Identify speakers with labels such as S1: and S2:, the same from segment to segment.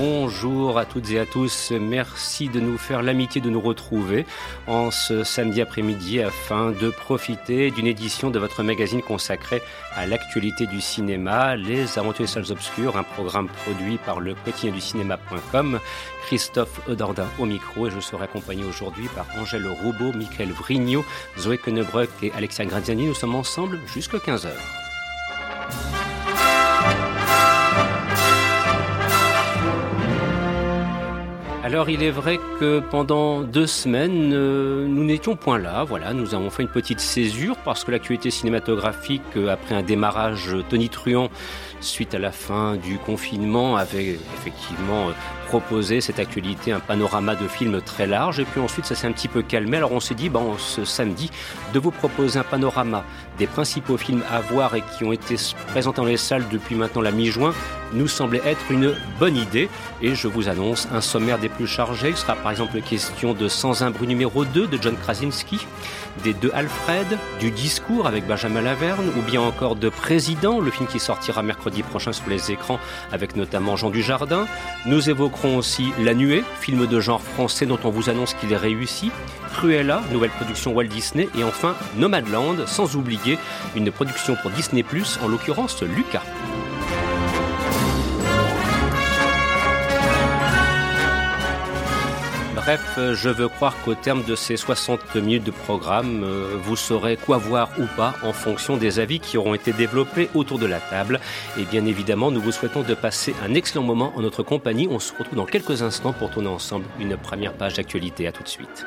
S1: Bonjour à toutes et à tous. Merci de nous faire l'amitié de nous retrouver en ce samedi après-midi afin de profiter d'une édition de votre magazine consacré à l'actualité du cinéma, Les Aventures des Salles Obscures, un programme produit par le quotidien du cinéma.com. Christophe Eudordin au micro et je serai accompagné aujourd'hui par Angèle Roubaud, Michael Vrignot, Zoé Quenebruck et Alexia Graziani. Nous sommes ensemble jusqu'à 15h. Alors il est vrai que pendant deux semaines, euh, nous n'étions point là. Voilà, nous avons fait une petite césure parce que l'actualité cinématographique, euh, après un démarrage tonitruant suite à la fin du confinement, avait effectivement euh, proposé cette actualité, un panorama de films très large. Et puis ensuite, ça s'est un petit peu calmé. Alors on s'est dit, bon, ce samedi, de vous proposer un panorama des principaux films à voir et qui ont été présentés dans les salles depuis maintenant la mi-juin nous semblait être une bonne idée. Et je vous annonce un sommaire des plus chargés. Il sera par exemple question de Sans un bruit numéro 2 de John Krasinski, des deux Alfred, du discours avec Benjamin Laverne, ou bien encore de Président, le film qui sortira mercredi prochain sur les écrans avec notamment Jean Dujardin. Nous évoquerons aussi La Nuée, film de genre français dont on vous annonce qu'il est réussi. Cruella, nouvelle production Walt Disney, et enfin Nomadland, sans oublier une production pour Disney+, en l'occurrence Lucas. Bref, je veux croire qu'au terme de ces 60 minutes de programme, vous saurez quoi voir ou pas en fonction des avis qui auront été développés autour de la table. Et bien évidemment, nous vous souhaitons de passer un excellent moment en notre compagnie. On se retrouve dans quelques instants pour tourner ensemble une première page d'actualité. À tout de suite.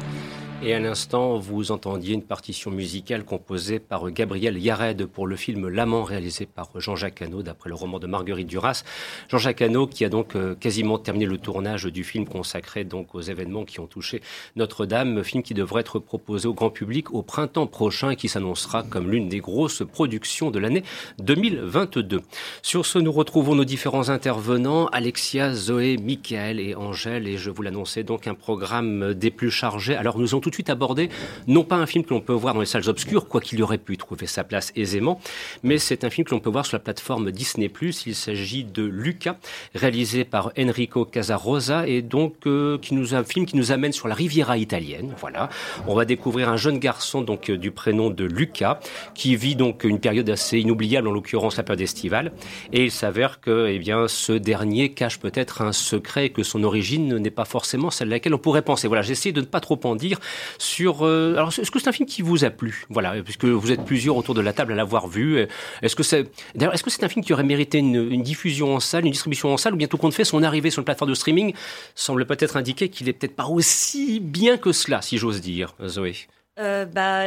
S1: Et à l'instant, vous entendiez une partition musicale composée par Gabriel Yared pour le film L'amant réalisé par Jean-Jacques Hano d'après le roman de Marguerite Duras. Jean-Jacques Hano qui a donc euh, quasiment terminé le tournage du film consacré donc aux événements qui ont touché Notre-Dame, film qui devrait être proposé au grand public au printemps prochain et qui s'annoncera comme l'une des grosses productions de l'année 2022. Sur ce, nous retrouvons nos différents intervenants, Alexia, Zoé, Michael et Angèle et je vous l'annonçais donc un programme des plus chargés. Alors nous tout tout de suite aborder non pas un film que l'on peut voir dans les salles obscures, quoi qu'il aurait pu trouver sa place aisément, mais c'est un film que l'on peut voir sur la plateforme Disney+. Il s'agit de Luca, réalisé par Enrico Casarosa et donc euh, qui nous un film qui nous amène sur la Riviera italienne. Voilà, on va découvrir un jeune garçon donc euh, du prénom de Luca qui vit donc une période assez inoubliable, en l'occurrence la période estivale, et il s'avère que eh bien ce dernier cache peut-être un secret que son origine n'est pas forcément celle à laquelle on pourrait penser. Voilà, j'essaie de ne pas trop en dire sur. Euh, alors, est-ce que c'est un film qui vous a plu? Voilà, puisque vous êtes plusieurs autour de la table à l'avoir vu. Est-ce que c'est d'ailleurs est-ce que c'est un film qui aurait mérité une, diffusion en salle, une distribution en salle, ou bien tout compte fait, son arrivée sur une plateforme de streaming semble peut-être indiquer qu'il est peut-être pas aussi bien que cela, si j'ose dire, Zoé?
S2: Euh, bah,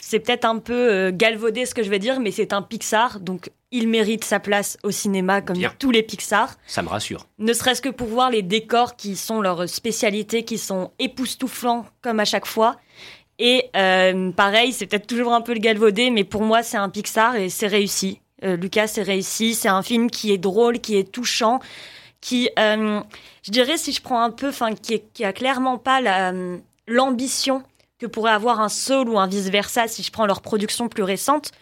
S2: c'est peut-être un peu euh, galvaudé ce que je vais dire, mais c'est un Pixar, donc il mérite sa place au cinéma comme tous les Pixar.
S1: Ça me rassure.
S2: Ne serait-ce que pour voir les décors qui sont leur spécialité, qui sont époustouflants comme à chaque fois. Et euh, pareil, c'est peut-être toujours un peu le galvaudé, mais pour moi c'est un Pixar et c'est réussi. Lucas, c'est réussi. C'est un film qui est drôle, qui est touchant, qui, je dirais, si je prends un peu, enfin, qui, qui a clairement pas l'ambition que pourrait avoir un Soul ou un vice-versa si je prends leur production plus récente.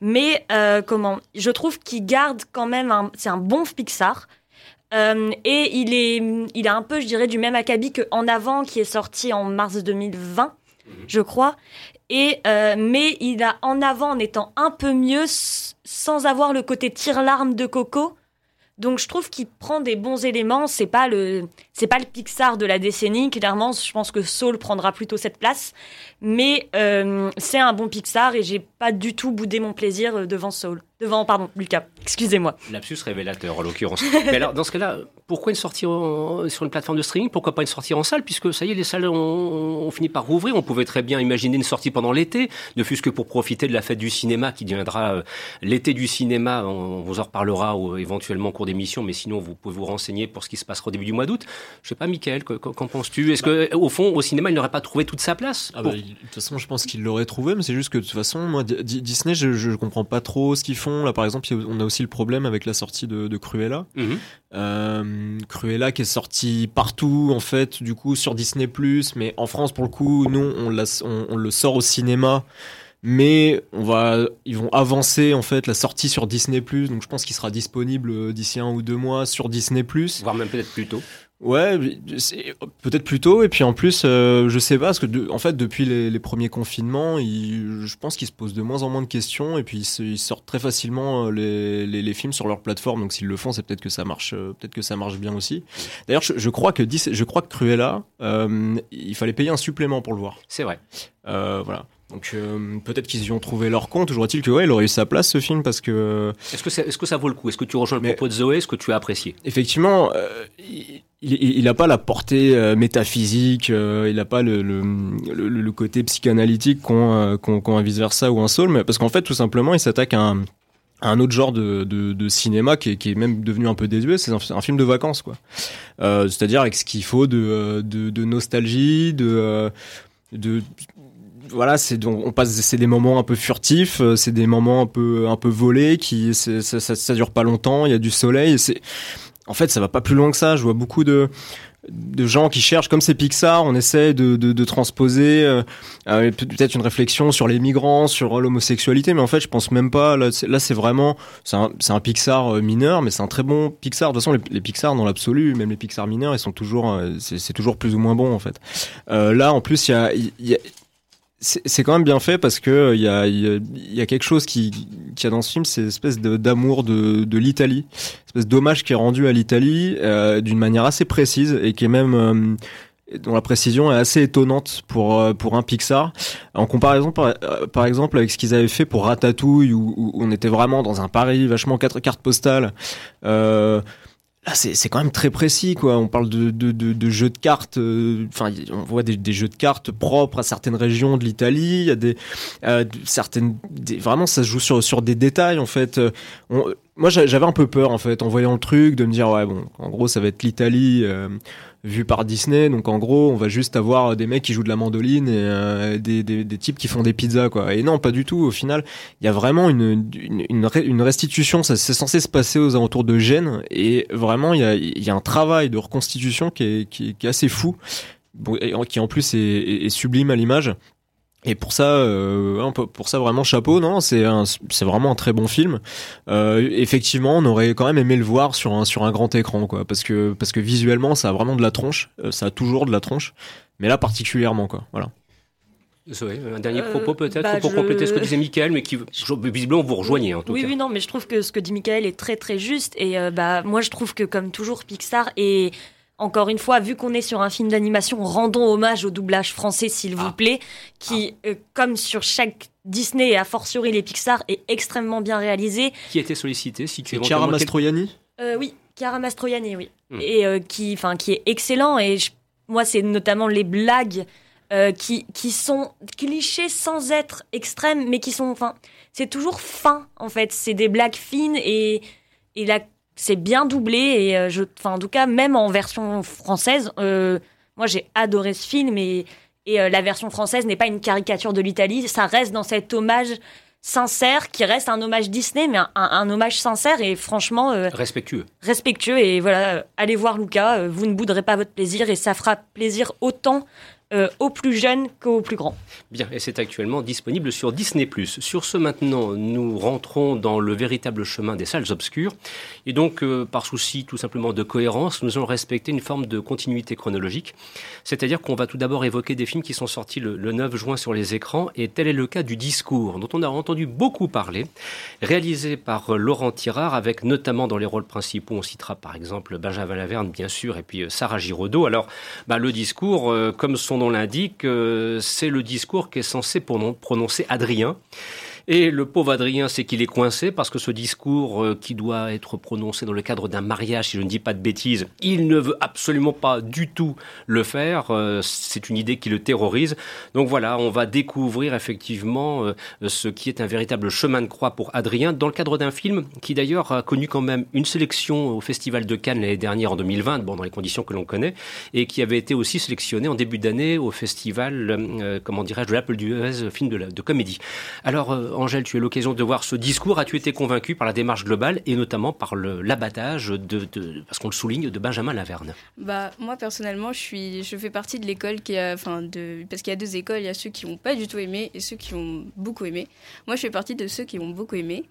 S2: Mais euh, comment Je trouve qu'il garde quand même c'est un bon Pixar. Euh, et il est, il a un peu, je dirais, du même acabit que En Avant, qui est sorti en mars 2020, je crois. Et euh, mais il a En Avant en étant un peu mieux, sans avoir le côté tire-larme de Coco. Donc je trouve qu'il prend des bons éléments. C'est pas le c'est pas le Pixar de la décennie. Clairement, je pense que Soul prendra plutôt cette place. Mais euh, c'est un bon Pixar et j'ai pas du tout boudé mon plaisir euh, devant Soul. Devant, pardon, Lucas. Excusez-moi.
S1: Lapsus révélateur, en l'occurrence. Mais alors, dans ce cas-là, pourquoi une sortie sur une plateforme de streaming? Pourquoi pas une sortie en salle? Puisque ça y est, les salles ont, fini par rouvrir. On pouvait très bien imaginer une sortie pendant l'été, ne fût-ce que pour profiter de la fête du cinéma qui deviendra euh, l'été du cinéma. On, vous en reparlera ou, éventuellement au cours d'émission, mais sinon, vous pouvez vous renseigner pour ce qui se passera au début du mois d'août. Je sais pas, Michael, qu'en penses-tu? Est-ce que, au fond, au cinéma, il n'aurait pas trouvé toute sa place?
S3: Ah bah, De toute façon, je pense qu'il l'aurait trouvé, mais c'est juste que de toute façon, moi, Disney, je, je comprends pas trop ce qu'ils font. Là, par exemple, on a aussi le problème avec la sortie de, Cruella. Mhm. Euh, Cruella qui est sortie partout, en fait, du coup, sur Disney+, mais en France, pour le coup, nous, on, on, le sort au cinéma mais on va, ils vont avancer en fait la sortie sur Disney+. Donc je pense qu'il sera disponible d'ici un ou deux mois sur Disney+.
S1: Voire même peut-être plus tôt.
S3: Ouais, peut-être plus tôt. Et puis en plus, euh, je sais pas, parce que en fait, depuis les, premiers confinements, je pense qu'ils se posent de moins en moins de questions. Et puis ils, sortent très facilement euh, les, les, films sur leur plateforme. Donc s'ils le font, c'est peut-être que ça marche, euh, peut-être que ça marche bien aussi. D'ailleurs, je, crois que je crois que Cruella, il fallait payer un supplément pour le voir.
S1: C'est vrai.
S3: voilà. Donc peut-être qu'ils y ont trouvé leur compte. Toujours est-il que ouais, il aurait eu sa place ce film parce que.
S1: Est-ce que, est, ce que ça vaut le coup? Est-ce que tu rejoins le propos de Zoé? Est-ce que tu as apprécié?
S3: Effectivement, il n'a pas la portée euh, métaphysique, euh, il n'a pas le, le, le, côté psychanalytique qu'ont euh, qu un vice versa ou un soul, mais parce qu'en fait tout simplement il s'attaque à un, un autre genre de, de, de cinéma qui est, qui est, même devenu un peu désuet, c'est un, film de vacances quoi. C'est-à-dire avec ce qu'il faut de, de, de, nostalgie, de, de voilà, c'est on passe, c'est des moments un peu furtifs, c'est des moments un peu un peu volés qui ça, ça, ça, dure pas longtemps, il y a du soleil, c'est en fait, ça va pas plus loin que ça. Je vois beaucoup de de gens qui cherchent, comme c'est Pixar, on essaie de, de, de transposer euh, euh peut-être une réflexion sur les migrants, sur l'homosexualité, mais en fait, je pense même pas. Là, c'est vraiment, c'est un, un, Pixar euh, mineur, mais c'est un très bon Pixar. De toute façon, les, les Pixar dans l'absolu, même les Pixar mineurs, ils sont toujours, euh, c'est toujours plus ou moins bon en fait. Euh, là, en plus, il y a, y a c'est quand même bien fait parce que il y a, y a quelque chose qui, qui a dans ce film, c'est espèce d'amour de, de l'Italie, espèce d'hommage qui est rendu à l'Italie euh, d'une manière assez précise et qui est même euh, dont la précision est assez étonnante pour euh, pour un Pixar. En comparaison par, par exemple avec ce qu'ils avaient fait pour Ratatouille où, où, on était vraiment dans un Paris vachement quatre cartes postales euh, Là, c'est quand même très précis, quoi. On parle de, de, de, jeux de cartes. Euh, enfin, on voit des, des, jeux de cartes propres à certaines régions de l'Italie. Il y a des euh, certaines. vraiment, ça se joue sur sur des détails, en fait. Euh, moi, j'avais un peu peur, en fait, en voyant le truc, de me dire ouais, bon, en gros, ça va être l'Italie vu par Disney. Donc en gros, on va juste avoir des mecs qui jouent de la mandoline et euh, des, des, des, types qui font des pizzas, quoi. Et non, pas du tout. Au final, il y a vraiment une, une, une restitution. Ça c'est censé se passer aux alentours de Gênes et vraiment, il y a, y a un travail de reconstitution qui est, qui, qui est assez fou qui en plus est sublime à l'image. Et pour ça, euh, pour ça vraiment chapeau, non C'est c'est vraiment un très bon film. Euh, effectivement, on aurait quand même aimé le voir sur un sur un grand écran, quoi, parce que parce que visuellement, ça a vraiment de la tronche, euh, ça a toujours de la tronche, mais là particulièrement, quoi. Voilà.
S1: un dernier propos peut-être bah, pour compléter ce que disait Michael, mais qui visiblement vous rejoignez en tout
S2: oui,
S1: cas.
S2: Oui, non, mais je trouve que ce que dit Michael est très très juste. Et bah moi je trouve que comme toujours Pixar est encore une fois, vu qu'on est sur un film d'animation, rendons hommage au doublage français, s'il vous ah. plaît, qui, ah. euh, comme sur chaque Disney et a fortiori les Pixar, est extrêmement bien réalisé.
S1: Qui a été sollicité si tu
S3: Chiara Mastroianni
S2: euh, Oui, Chiara Mastroianni, oui. Hmm. Et euh, qui, qui est excellent. Et moi, c'est notamment les blagues qui, qui sont clichés sans être extrêmes, mais qui sont. Enfin, c'est toujours fin, en fait. C'est des blagues fines et, et la c'est bien doublé et euh, je, enfin en tout cas même en version française, euh, moi j'ai adoré ce film et, et euh, la version française n'est pas une caricature de l'Italie, ça reste dans cet hommage sincère qui reste un hommage Disney mais un, hommage sincère et franchement
S1: respectueux.
S2: Respectueux et voilà, allez voir Luca, vous ne bouderez pas votre plaisir et ça fera plaisir autant euh, aux plus jeunes qu'aux plus grands.
S1: Bien, et c'est actuellement disponible sur Disney+. Sur ce maintenant, nous rentrons dans le véritable chemin des salles obscures. Et donc, euh, par souci tout simplement de cohérence, nous allons respecter une forme de continuité chronologique. C'est-à-dire qu'on va tout d'abord évoquer des films qui sont sortis le, 9 juin sur les écrans. Et tel est le cas du Discours, dont on a entendu beaucoup parler, réalisé par Laurent Tirard, avec notamment dans les rôles principaux, on citera par exemple Benjamin Laverne, bien sûr, et puis euh, Sarah Giraudot. Alors, bah, le Discours, comme son on l'indique, c'est le discours qui est censé prononcer Adrien. Et le pauvre Adrien, c'est qu'il est coincé parce que ce discours euh, qui doit être prononcé dans le cadre d'un mariage, si je ne dis pas de bêtises, il ne veut absolument pas du tout le faire. Euh, c'est une idée qui le terrorise. Donc voilà, on va découvrir effectivement euh, ce qui est un véritable chemin de croix pour Adrien dans le cadre d'un film qui d'ailleurs a connu quand même une sélection au Festival de Cannes l'année dernière en 2020, bon dans les conditions que l'on connaît, et qui avait été aussi sélectionné en début d'année au Festival, comment dirais-je, de l'Apple d'Huez, film de, de comédie. Alors Angèle, tu as l'occasion de voir ce discours. As-tu été convaincu par la démarche globale et notamment par l'abattage de, parce qu'on le souligne, de Benjamin Laverne?
S4: Bah moi personnellement, je suis, je fais partie de l'école qui a, enfin de, parce qu'il y a deux écoles, il y a ceux qui n'ont pas du tout aimé et ceux qui ont beaucoup aimé. Moi, je fais partie de ceux qui ont beaucoup aimé.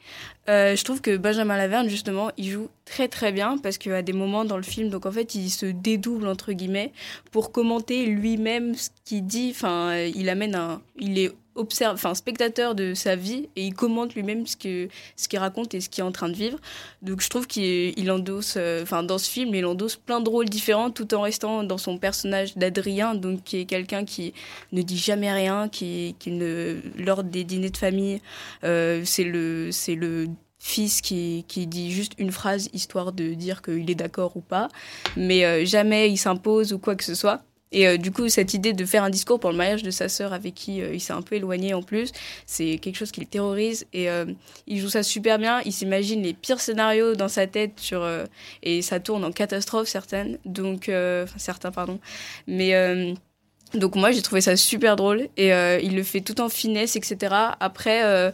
S4: Euh, je trouve que Benjamin Laverne justement, il joue très très bien parce qu'à des moments dans le film, donc en fait, il se dédouble entre guillemets pour commenter lui-même ce qu'il dit. Enfin, il amène un, il est observe, enfin spectateur de sa vie et il commente lui-même ce que ce qu'il raconte et ce qu'il est en train de vivre. Donc je trouve qu'il endosse, euh, enfin dans ce film, il endosse plein de rôles différents tout en restant dans son personnage d'Adrien, donc qui est quelqu'un qui ne dit jamais rien, qui, qui ne lors des dîners de famille, euh, c'est le c'est le fils qui, qui, dit juste une phrase histoire de dire qu'il est d'accord ou pas, mais euh, jamais il s'impose ou quoi que ce soit. Et euh, du coup, cette idée de faire un discours pour le mariage de sa sœur avec qui euh, il s'est un peu éloigné en plus, c'est quelque chose qui le terrorise. Et euh, il joue ça super bien. Il s'imagine les pires scénarios dans sa tête sur, et ça tourne en catastrophe certaines. Donc, certains, pardon. Mais donc moi, j'ai trouvé ça super drôle. Et il le fait tout en finesse, etc. Après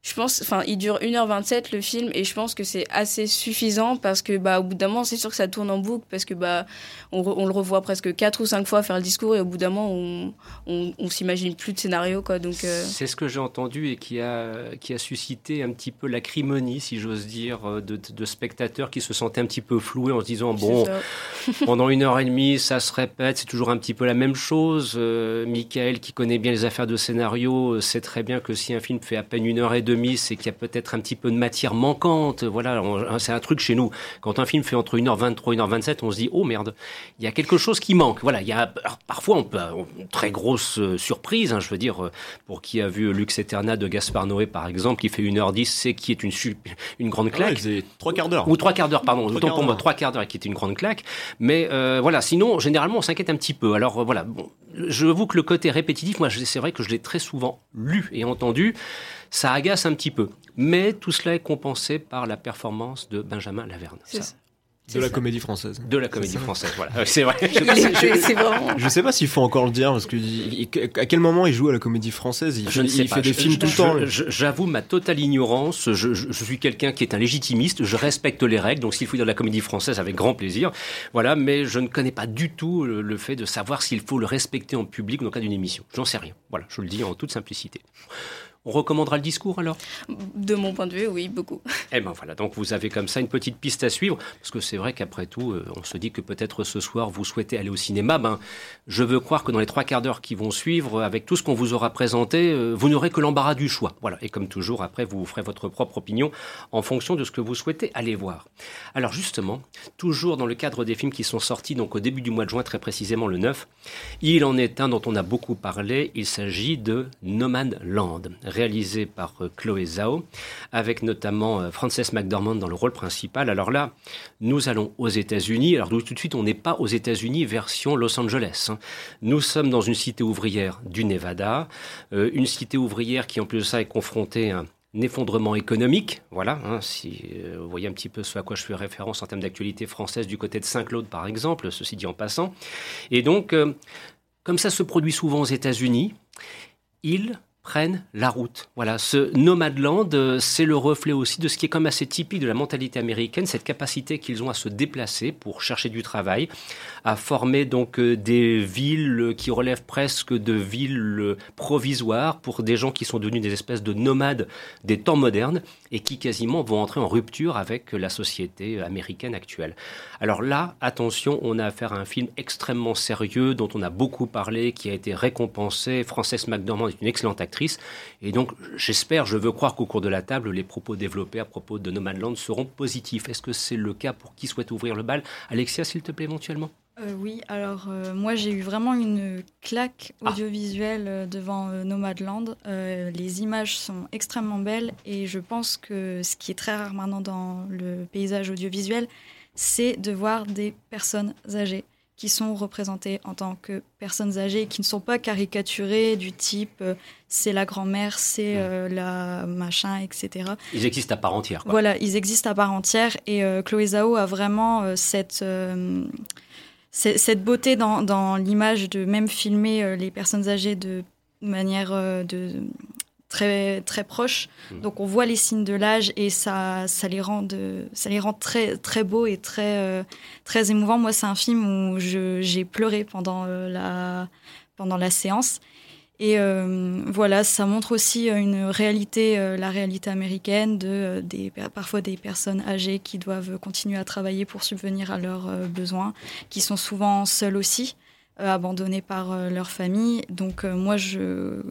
S4: je pense, enfin, il dure 1h27 le film et je pense que c'est assez suffisant parce que, bah, au bout d'un moment, c'est sûr que ça tourne en boucle parce que, bah, on, on, le revoit presque 4 ou 5 fois faire le discours et au bout d'un moment, on, on, s'imagine plus de scénario, quoi. Donc,
S1: euh, C'est ce que j'ai entendu et qui a, qui a suscité un petit peu l'acrimonie, si j'ose dire, de, de, spectateurs qui se sentaient un petit peu floués en se disant, bon, pendant une heure et demie, ça se répète, c'est toujours un petit peu la même chose. Euh, Michael, qui connaît bien les affaires de scénario, sait très bien que si un film fait à peine une heure et c'est qu'il y a peut-être un petit peu de matière manquante. Voilà, c'est un truc chez nous. Quand un film fait entre 1h23 et 1h27, on se dit, oh merde, il y a quelque chose qui manque. Voilà, il y a, parfois, on peut, une très grosse euh, surprise, hein, je veux dire, euh, pour qui a vu Lux Eterna de Gaspard Noé, par exemple, qui fait 1h10, c'est qui est une, une grande claque.
S3: Ouais, trois quarts d'heure.
S1: Ou trois quarts d'heure, pardon. Autant pour moi, trois quarts d'heure, qui est une grande claque. Mais euh, voilà, sinon, généralement, on s'inquiète un petit peu. Alors voilà, bon, je vous que le côté répétitif, moi, c'est vrai que je l'ai très souvent lu et entendu ça agace un petit peu. Mais tout cela est compensé par la performance de Benjamin Laverne.
S4: Ça.
S3: De la comédie française.
S1: De la comédie française, voilà. C'est vrai.
S3: Je, ne sais pas s'il faut encore le dire, parce que à quel moment il joue à la comédie française? Il,
S1: je ne
S3: sais
S1: il
S3: fait des films tout le temps.
S1: J'avoue ma totale ignorance. Je, suis quelqu'un qui est un légitimiste. Je respecte les règles. Donc s'il faut dire de la comédie française, avec grand plaisir. Voilà, mais je ne connais pas du tout le, fait de savoir s'il faut le respecter en public dans le cas d'une émission. J'en sais rien. Voilà, je le dis en toute simplicité. On recommandera le discours alors?
S4: De mon point de vue, oui, beaucoup.
S1: Eh ben voilà, donc vous avez comme ça une petite piste à suivre, parce que c'est vrai qu'après tout, euh, on se dit que peut-être ce soir vous souhaitez aller au cinéma. Ben, je veux croire que dans les trois quarts d'heure qui vont suivre, avec tout ce qu'on vous aura présenté, euh, vous n'aurez que l'embarras du choix. Voilà, et comme toujours, après, vous ferez votre propre opinion en fonction de ce que vous souhaitez aller voir. Alors justement, toujours dans le cadre des films qui sont sortis donc au début du mois de juin, très précisément le 9, il en est un dont on a beaucoup parlé. Il s'agit de No Land réalisé par euh, Chloé Zhao, avec notamment euh, Frances McDormand dans le rôle principal. Alors là, nous allons aux États-Unis. Alors tout de suite, on n'est pas aux États-Unis version Los Angeles. Hein. Nous sommes dans une cité ouvrière du Nevada, euh, une cité ouvrière qui en plus de ça est confrontée à un effondrement économique. Voilà, hein, si vous voyez un petit peu ce à quoi je fais référence en termes d'actualité française du côté de Saint-Claude, par exemple, ceci dit en passant. Et donc, comme ça se produit souvent aux États-Unis, il prennent la route. Voilà, ce Nomadland, euh, c'est le reflet aussi de ce qui est comme assez typique de la mentalité américaine, cette capacité qu'ils ont à se déplacer pour chercher du travail, à former donc euh, des villes qui relèvent presque de villes provisoires pour des gens qui sont devenus des espèces de nomades des temps modernes et qui quasiment vont entrer en rupture avec la société américaine actuelle. Alors là, attention, on a affaire à un film extrêmement sérieux dont on a beaucoup parlé, qui a été récompensé. Frances McDormand est une excellente actrice et donc, j'espère, je veux croire qu'au cours de la table, les propos développés à propos de No Land seront positifs. Est-ce que c'est le cas pour qui souhaite ouvrir le bal? Alexia, s'il te plaît, éventuellement
S5: euh, oui, alors euh, moi j'ai eu vraiment une claque ah. audiovisuelle euh, devant Nomadland. les images sont extrêmement belles et je pense que ce qui est très rare maintenant dans le paysage audiovisuel, c'est de voir des personnes âgées qui sont représentés en tant que personnes âgées, qui ne sont pas caricaturées du type euh, c'est la grand-mère, c'est euh, la machin, etc.
S1: Ils existent à part entière.
S5: Voilà, ils existent à part entière et euh, Chloé Zhao a vraiment cette, cette beauté dans, dans l'image de même filmer les personnes âgées de manière de très très proches. Hmm. Donc on voit les signes de l'âge et ça ça les rend de, ça les rend très très beaux et très euh, très émouvants. Moi c'est un film où j'ai pleuré pendant euh, la pendant la séance. Et euh, voilà, ça montre aussi une réalité, la réalité américaine de des, parfois des personnes âgées qui doivent continuer à travailler pour subvenir à leurs besoins, qui sont souvent seules aussi, abandonnées par leur famille. Donc moi, je,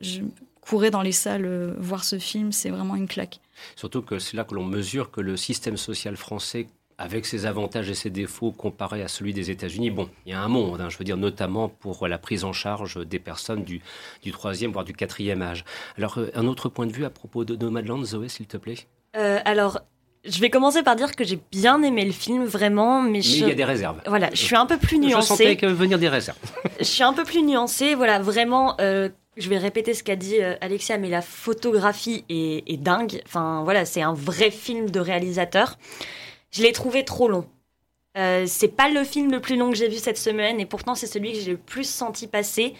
S5: je, courir dans les salles euh, voir ce film, c'est vraiment une claque.
S1: Surtout que c'est là que l'on mesure que le système social français avec ses avantages et ses défauts comparé à celui des États-Unis, bon, il y a un monde, hein, je veux dire, notamment pour la prise en charge des personnes du, du troisième, voire du quatrième âge. Alors, euh, un autre point de vue à propos de Nomadland, Zoé, s'il te plaît?
S2: Euh, Alors, je vais commencer par dire que j'ai bien aimé le film, vraiment, mais,
S1: mais il y a des réserves.
S2: Voilà, je suis un peu plus nuancée. Je
S1: sentais que venir des réserves.
S2: je suis un peu plus nuancée, voilà, vraiment je vais répéter ce qu'a dit euh, Alexia, mais la photographie est, dingue. Enfin, voilà, c'est un vrai film de réalisateur. Je l'ai trouvé trop long. Euh, c'est pas le film le plus long que j'ai vu cette semaine, et pourtant c'est celui que j'ai le plus senti passer.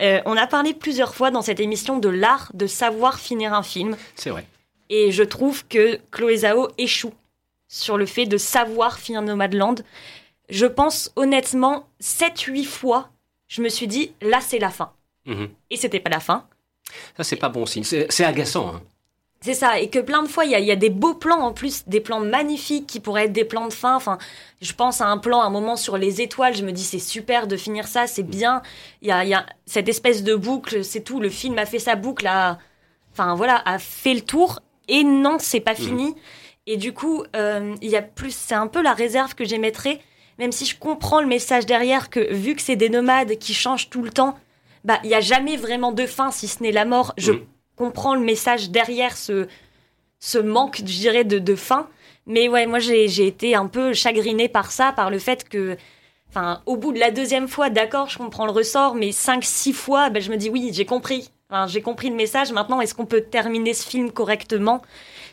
S2: Euh, on a parlé plusieurs fois dans cette émission de l'art de savoir finir un film.
S1: C'est vrai.
S2: Et je trouve que Chloé Zhao échoue sur le fait de savoir finir Nomadland. Je pense honnêtement, 7-8 fois, je me suis dit, là c'est la fin. Mhm. Et c'était pas la fin.
S1: Ça, c'est pas bon signe. C'est agaçant. Hein.
S2: C'est ça, et que plein de fois, il y, a, des beaux plans en plus, des plans magnifiques qui pourraient être des plans de fin. Enfin, je pense à un plan, un moment sur les étoiles, je me dis c'est super de finir ça, c'est bien. Il y a, cette espèce de boucle, c'est tout. Le film a fait sa boucle, a, enfin voilà, a fait le tour. Et non, c'est pas mhm. fini. Et du coup, euh, il y a plus, c'est un peu la réserve que j'émettrais, même si je comprends le message derrière que vu que c'est des nomades qui changent tout le temps, bah, il n'y a jamais vraiment de fin, si ce n'est la mort. Je mm. comprends le message derrière ce, ce manque, je dirais, de, de fin. Mais ouais, moi, j'ai été un peu chagrinée par ça, par le fait que, enfin, au bout de la deuxième fois, d'accord, je comprends le ressort, mais cinq, six fois, ben, je me dis oui, j'ai compris. Enfin, j'ai compris le message. Maintenant, est-ce qu'on peut terminer ce film correctement?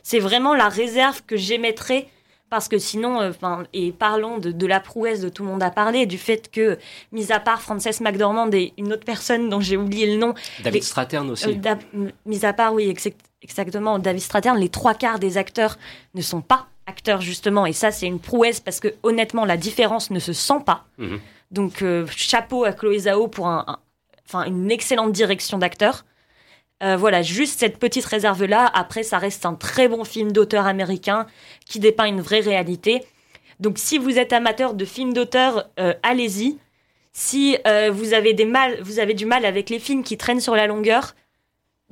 S2: C'est vraiment la réserve que j'émettrais parce que sinon, euh, enfin, et parlons de, la prouesse de tout le monde a parlé, du fait que, mis à part Frances McDormand et une autre personne dont j'ai oublié le nom,
S1: David Stratern aussi. Euh,
S2: mis à part, oui, exactement, David Stratern, les trois quarts des acteurs ne sont pas acteurs justement, et ça c'est une prouesse parce que honnêtement la différence ne se sent pas. Mhm. Donc euh, chapeau à Chloé Zhao pour un, enfin une excellente direction d'acteur. Euh, voilà, juste cette petite réserve-là. Après, ça reste un très bon film d'auteur américain qui dépeint une vraie réalité. Donc, si vous êtes amateur de films d'auteur, euh, allez-y. Si euh, vous avez des mal, vous avez du mal avec les films qui traînent sur la longueur,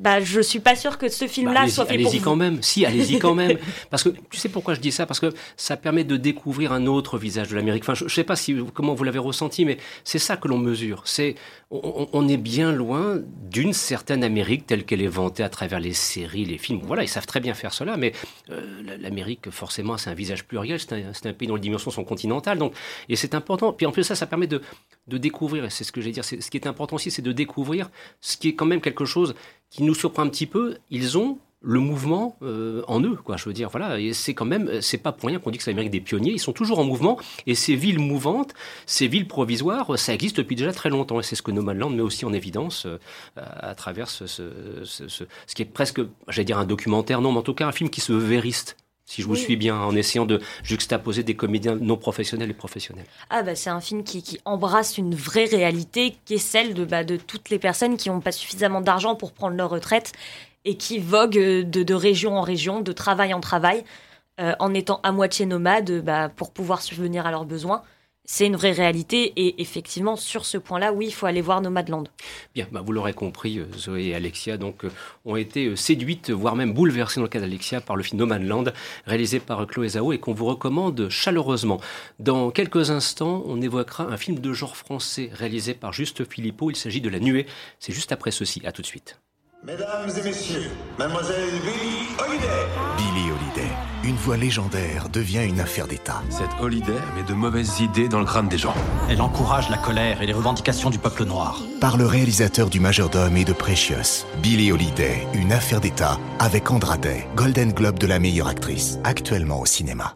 S2: bah, je suis pas sûr que ce film-là
S1: bah,
S2: soit fait
S1: allez
S2: pour
S1: Allez-y quand même. Si, allez-y quand même. Parce que tu sais pourquoi je dis ça? Parce que ça permet de découvrir un autre visage de l'Amérique. Enfin, je, ne sais pas si comment vous l'avez ressenti, mais c'est ça que l'on mesure. C'est on, est bien loin d'une certaine Amérique telle qu'elle est vantée à travers les séries, les films. Voilà, ils savent très bien faire cela, mais euh, l'Amérique, forcément, c'est un visage pluriel. C'est un, un, pays dont les dimensions sont continentales. Donc, et c'est important. Puis en plus ça, ça permet de, de découvrir. Et c'est ce que j'ai dire. Ce qui est important aussi, c'est de découvrir ce qui est quand même quelque chose qui nous surprend un petit peu. Ils ont le mouvement euh, en eux, quoi. Je veux dire, voilà, et c'est quand même, c'est pas pour rien qu'on dit que c'est l'Amérique des pionniers. Ils sont toujours en mouvement, et ces villes mouvantes, ces villes provisoires, ça existe depuis déjà très longtemps. Et c'est ce que Nomadland met aussi en évidence euh, à travers ce, ce, ce, ce, qui est presque, j'allais dire un documentaire, non, mais en tout cas un film qui se vériste si je vous suis bien, en essayant de juxtaposer des comédiens non professionnels et professionnels.
S2: Ah bah c'est un film qui, qui, embrasse une vraie réalité qui est celle de, bah, de toutes les personnes qui n'ont pas suffisamment d'argent pour prendre leur retraite et qui voguent de, de région en région, de travail en travail, euh, en étant à moitié nomades bah, pour pouvoir subvenir à leurs besoins c'est une vraie réalité et effectivement sur ce point-là, oui, il faut aller voir Nomadland.
S1: Bien, bah vous l'aurez compris, euh, Zoé et Alexia euh, ont été euh, séduites, voire même bouleversées dans le cas d'Alexia par le film Nomadland, réalisé par Chloé Zhao et qu'on vous recommande chaleureusement. Dans quelques instants, on évoquera un film de genre français réalisé par Juste Philippot. Il s'agit de La Nuée. C'est juste après ceci. À tout de suite.
S6: Mesdames et messieurs, mademoiselle Billie Holiday.
S7: Billie Holiday, une voix légendaire, devient une affaire d'État.
S8: Cette Holiday met de mauvaises idées dans le crâne des gens.
S9: Elle encourage la colère et les revendications du peuple noir.
S7: Par le réalisateur du Majordome et de Precious, Billie Holiday, une affaire d'État, avec Andra Day, Golden Globe de la meilleure actrice, actuellement au cinéma.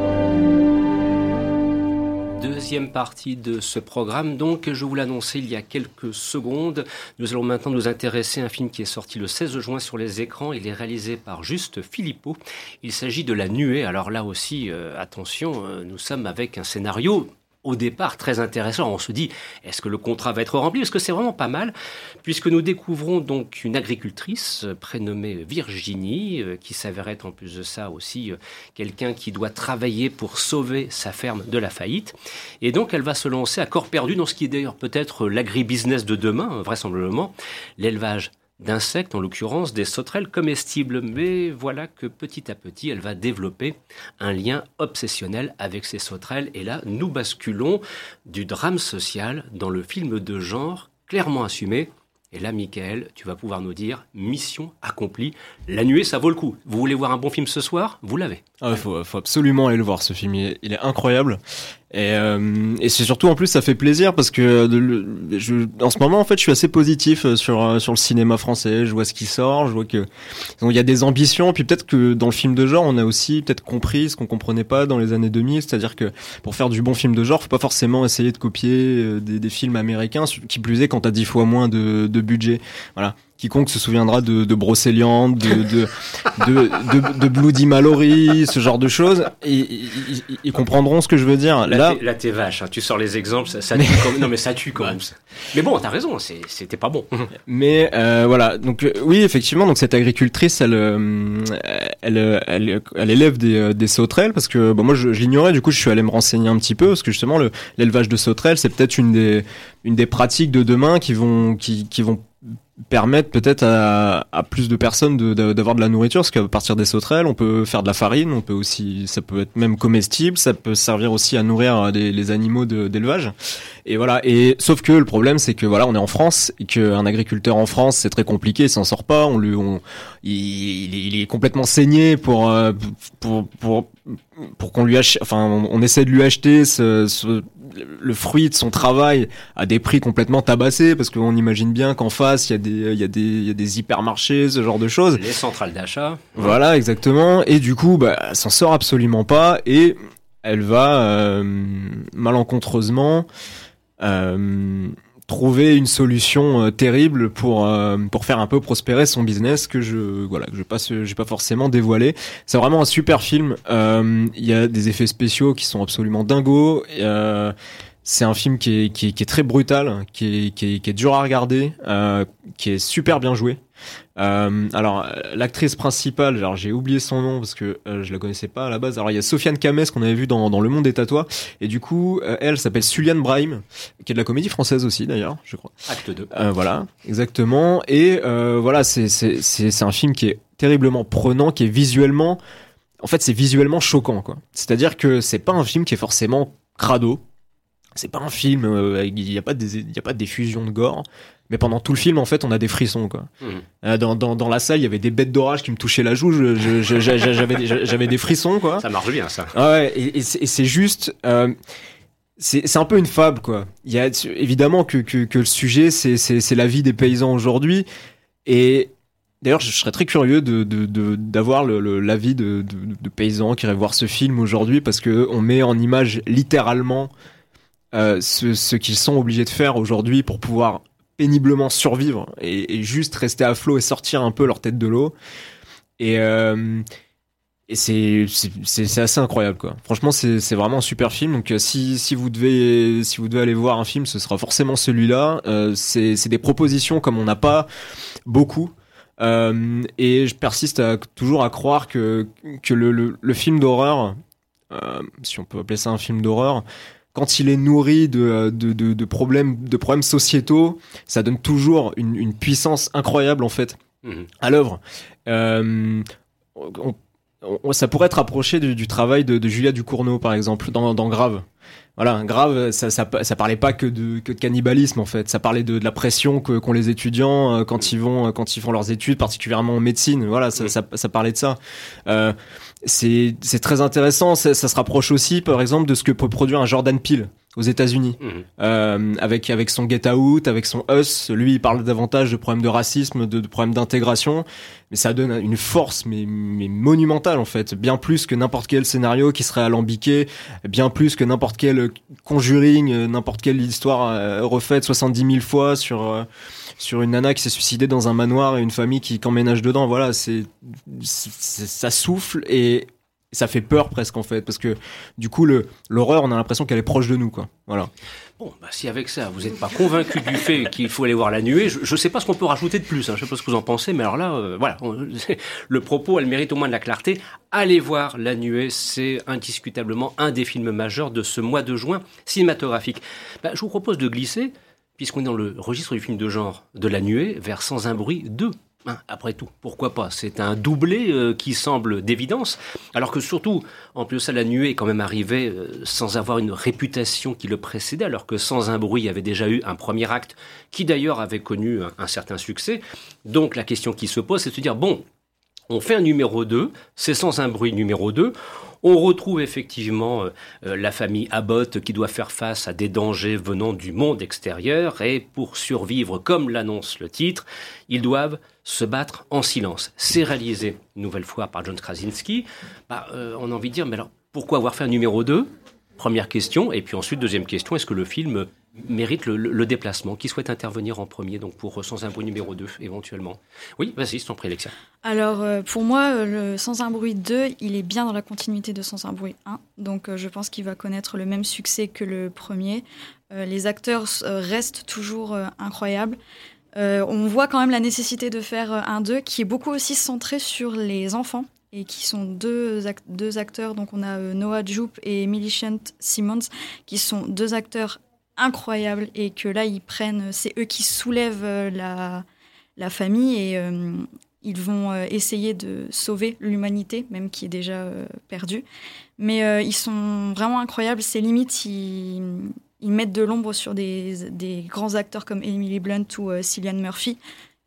S1: deuxième partie de ce programme. Donc, je vous l'annonçais il y a quelques secondes. Nous allons maintenant nous intéresser à un film qui est sorti le 16 juin sur les écrans. Il est réalisé par Juste Philippot. Il s'agit de La Nuée. Alors là aussi, euh, attention, euh, nous sommes avec un scénario au départ très intéressant. On se dit, est-ce que le contrat va être rempli? Est-ce que c'est vraiment pas mal, puisque nous découvrons donc une agricultrice euh, prénommée Virginie, euh, qui s'avère être en plus de ça aussi euh, quelqu'un qui doit travailler pour sauver sa ferme de la faillite. Et donc elle va se lancer à corps perdu dans ce qui est d'ailleurs peut-être l'agribusiness de demain, vraisemblablement, l'élevage d'insectes, en l'occurrence des sauterelles comestibles. Mais voilà que petit à petit, elle va développer un lien obsessionnel avec ces sauterelles. Et là, nous basculons du drame social dans le film de genre clairement assumé. Et là, Michael, tu vas pouvoir nous dire mission accomplie. La nuée, ça vaut le coup. Vous voulez voir un bon film ce soir? Vous l'avez.
S3: Il ah, faut, faut, absolument aller le voir, ce film. il est incroyable. Et, euh, et c'est surtout en plus ça fait plaisir parce que de, je, en ce moment en fait je suis assez positif euh, sur euh, sur le cinéma français. Je vois ce qui sort, je vois que il y a des ambitions. Puis peut-être que dans le film de genre on a aussi peut-être compris ce qu'on comprenait pas dans les années 2000, c'est-à-dire que pour faire du bon film de genre, faut pas forcément essayer de copier des, des films américains, qui plus est quand t'as dix fois moins de, de budget. Voilà quiconque se souviendra de, de de, de, de, de, Bloody Mallory, ce genre de choses, et ils comprendront ce que je veux dire.
S1: Là, là t'es vache, hein. tu sors les exemples, ça, ça tue. Non, mais ça tue quand même. Mais bon, t'as raison, c'était pas bon.
S3: mais euh, voilà, donc euh, oui, effectivement, donc cette agricultrice, elle, euh, elle, elle, elle, élève des, des sauterelles, parce que bon, moi je, je l'ignorais, du coup je suis allé me renseigner un petit peu, parce que justement l'élevage de sauterelles, c'est peut-être une des, une des pratiques de demain qui vont, qui, qui vont permettre peut-être à, à, plus de personnes d'avoir de, de, la nourriture parce qu'à partir des sauterelles on peut faire de la farine on peut aussi ça peut être même comestible ça peut servir aussi à nourrir les, les animaux d'élevage Et voilà. Et sauf que le problème, c'est que voilà, on est en France et qu'un agriculteur en France, c'est très compliqué, il s'en sort pas. On lui, on, il, il est complètement saigné pour euh, pour pour pour qu'on lui achète. Enfin, on, on, essaie de lui acheter ce, ce le fruit de son travail à des prix complètement tabassés parce qu'on imagine bien qu'en face il y a des il y a des il y a des hypermarchés ce genre de choses.
S1: Les centrales d'achat.
S3: Voilà exactement. Et du coup bah s'en sort absolument pas et elle va euh, malencontreusement euh, trouver une solution euh, terrible pour euh, pour faire un peu prospérer son business que je voilà que je pas j'ai pas forcément dévoilé. C'est vraiment un super film. Euh, Il y a des effets spéciaux qui sont absolument dingos. c'est un film qui est, qui est, qui est très brutal, qui est, qui est, qui est dur à regarder, qui est super bien joué. Euh, alors, l'actrice principale, alors j'ai oublié son nom parce que euh, je la connaissais pas à la base. Alors, il y a Sofiane Kamès qu'on avait vu dans, dans Le Monde des Tatouages. Et du coup, euh, elle s'appelle Suliane Brahim, qui est de la comédie française aussi d'ailleurs, je crois.
S1: Acte 2.
S3: voilà, exactement. Et voilà, c'est, un film qui est terriblement prenant, qui est visuellement. En fait, c'est visuellement choquant, quoi. C'est-à-dire que c'est pas un film qui est forcément crado. C'est pas un film, il n'y a pas des, il y a pas des fusions de gore mais pendant tout le film en fait on a des frissons quoi. Mmh. dans, dans, dans, la salle il y avait des bêtes d'orage qui me touchaient la joue. J'avais des frissons quoi.
S1: Ça marche bien ça.
S3: Ouais et, et c'est juste euh, c'est un peu une fable quoi. Il y a évidemment que, que, que le sujet c'est la vie des paysans aujourd'hui. Et D'ailleurs, je serais très curieux de d'avoir de, de, l'avis de, de, de, paysans qui iraient voir ce film aujourd'hui parce que on met en image littéralement euh, ce, ce qu'ils sont obligés de faire aujourd'hui pour pouvoir péniblement survivre et, juste rester à flot et sortir un peu leur tête de l'eau. Et, euh, et c'est assez incroyable quoi. Franchement, c'est vraiment un super film. Donc euh, si, si vous devez si vous devez aller voir un film, ce sera forcément celui-là. Euh, c'est des propositions comme on n'a pas beaucoup. Euh, et je persiste toujours à croire que que le, le, le film d'horreur, euh, si on peut appeler ça un film d'horreur, quand il est nourri de, de, de, de, problèmes, de problèmes sociétaux, ça donne toujours une, une puissance incroyable en fait mmh. à l'œuvre. Euh, ça pourrait être approché du, du travail de, Julia Ducournau par exemple dans, dans Grave. Voilà, Grave, ça, ça, ça, parlait pas que de, que de cannibalisme en fait. Ça parlait de, de la pression que qu'ont les étudiants euh, quand ils vont euh, quand ils font leurs études, particulièrement en médecine. Voilà, ça, mmh. ça, ça, parlait de ça. Euh, c'est très intéressant. Ça, se rapproche aussi, par exemple, de ce que peut produire un Jordan Peele aux États-Unis, mmh. euh, avec avec son Get Out, avec son Us. Lui, il parle davantage de problèmes de racisme, de, de problèmes d'intégration, mais ça donne une force mais, mais monumentale en fait, bien plus que n'importe quel scénario qui serait alambiqué, bien plus que n'importe quel Conjuring, n'importe quelle histoire euh, refaite 70 000 fois sur euh, sur une nana qui s'est suicidée dans un manoir et une famille qui emménage dedans. Voilà, c'est ça souffle et ça fait peur presque en fait parce que du coup le l'horreur on a l'impression qu'elle est proche de nous quoi. Voilà.
S1: Bon, bah, si avec ça vous n'êtes pas convaincu du fait qu'il faut aller voir la nuée, je ne sais pas ce qu'on peut rajouter de plus. Hein, je sais pas ce que vous en pensez, mais alors là, euh, voilà, le propos, elle mérite au moins de la clarté. Allez voir la nuée, c'est indiscutablement un des films majeurs de ce mois de juin cinématographique. Bah, je vous propose de glisser puisqu'on est dans le registre du film de genre de la nuée, vers Sans un bruit 2. Hein, après tout, pourquoi pas? C'est un doublé euh, qui semble d'évidence, alors que surtout, en plus ça, la nuée est quand même arrivée euh, sans avoir une réputation qui le précédait, alors que Sans un bruit avait déjà eu un premier acte qui d'ailleurs avait connu un, un certain succès. Donc la question qui se pose, c'est de se dire, bon, on fait un numéro 2, c'est Sans un bruit numéro 2, on retrouve effectivement euh, euh, la famille Abbott qui doit faire face à des dangers venant du monde extérieur et pour survivre, comme l'annonce le titre, ils doivent se battre en silence. C'est réalisé une nouvelle fois par John Krasinski. Bah, euh, on a envie de dire, mais alors pourquoi avoir fait un numéro 2 Première question. Et puis ensuite, deuxième question, est-ce que le film mérite le, déplacement Qui souhaite intervenir en premier, donc pour Sans un bruit numéro 2, éventuellement Oui, vas-y, c'est ton prie.
S5: Alors, euh, pour moi, euh, le Sans un bruit 2, il est bien dans la continuité de Sans un bruit 1. Donc, euh, je pense qu'il va connaître le même succès que le premier. les acteurs restent toujours incroyables. on voit quand même la nécessité de faire un 2 qui est beaucoup aussi centré sur les enfants et qui sont deux, deux acteurs. Donc on a euh, Noah Jupe et Millicent Simmons, qui sont deux acteurs incroyables et que là ils prennent, c'est eux qui soulèvent euh, la, la famille et euh, ils vont essayer de sauver l'humanité, même qui est déjà perdue. Mais ils sont vraiment incroyables. C'est limite, ils, ils mettent de l'ombre sur des, des, grands acteurs comme Emily Blunt ou Cillian Murphy.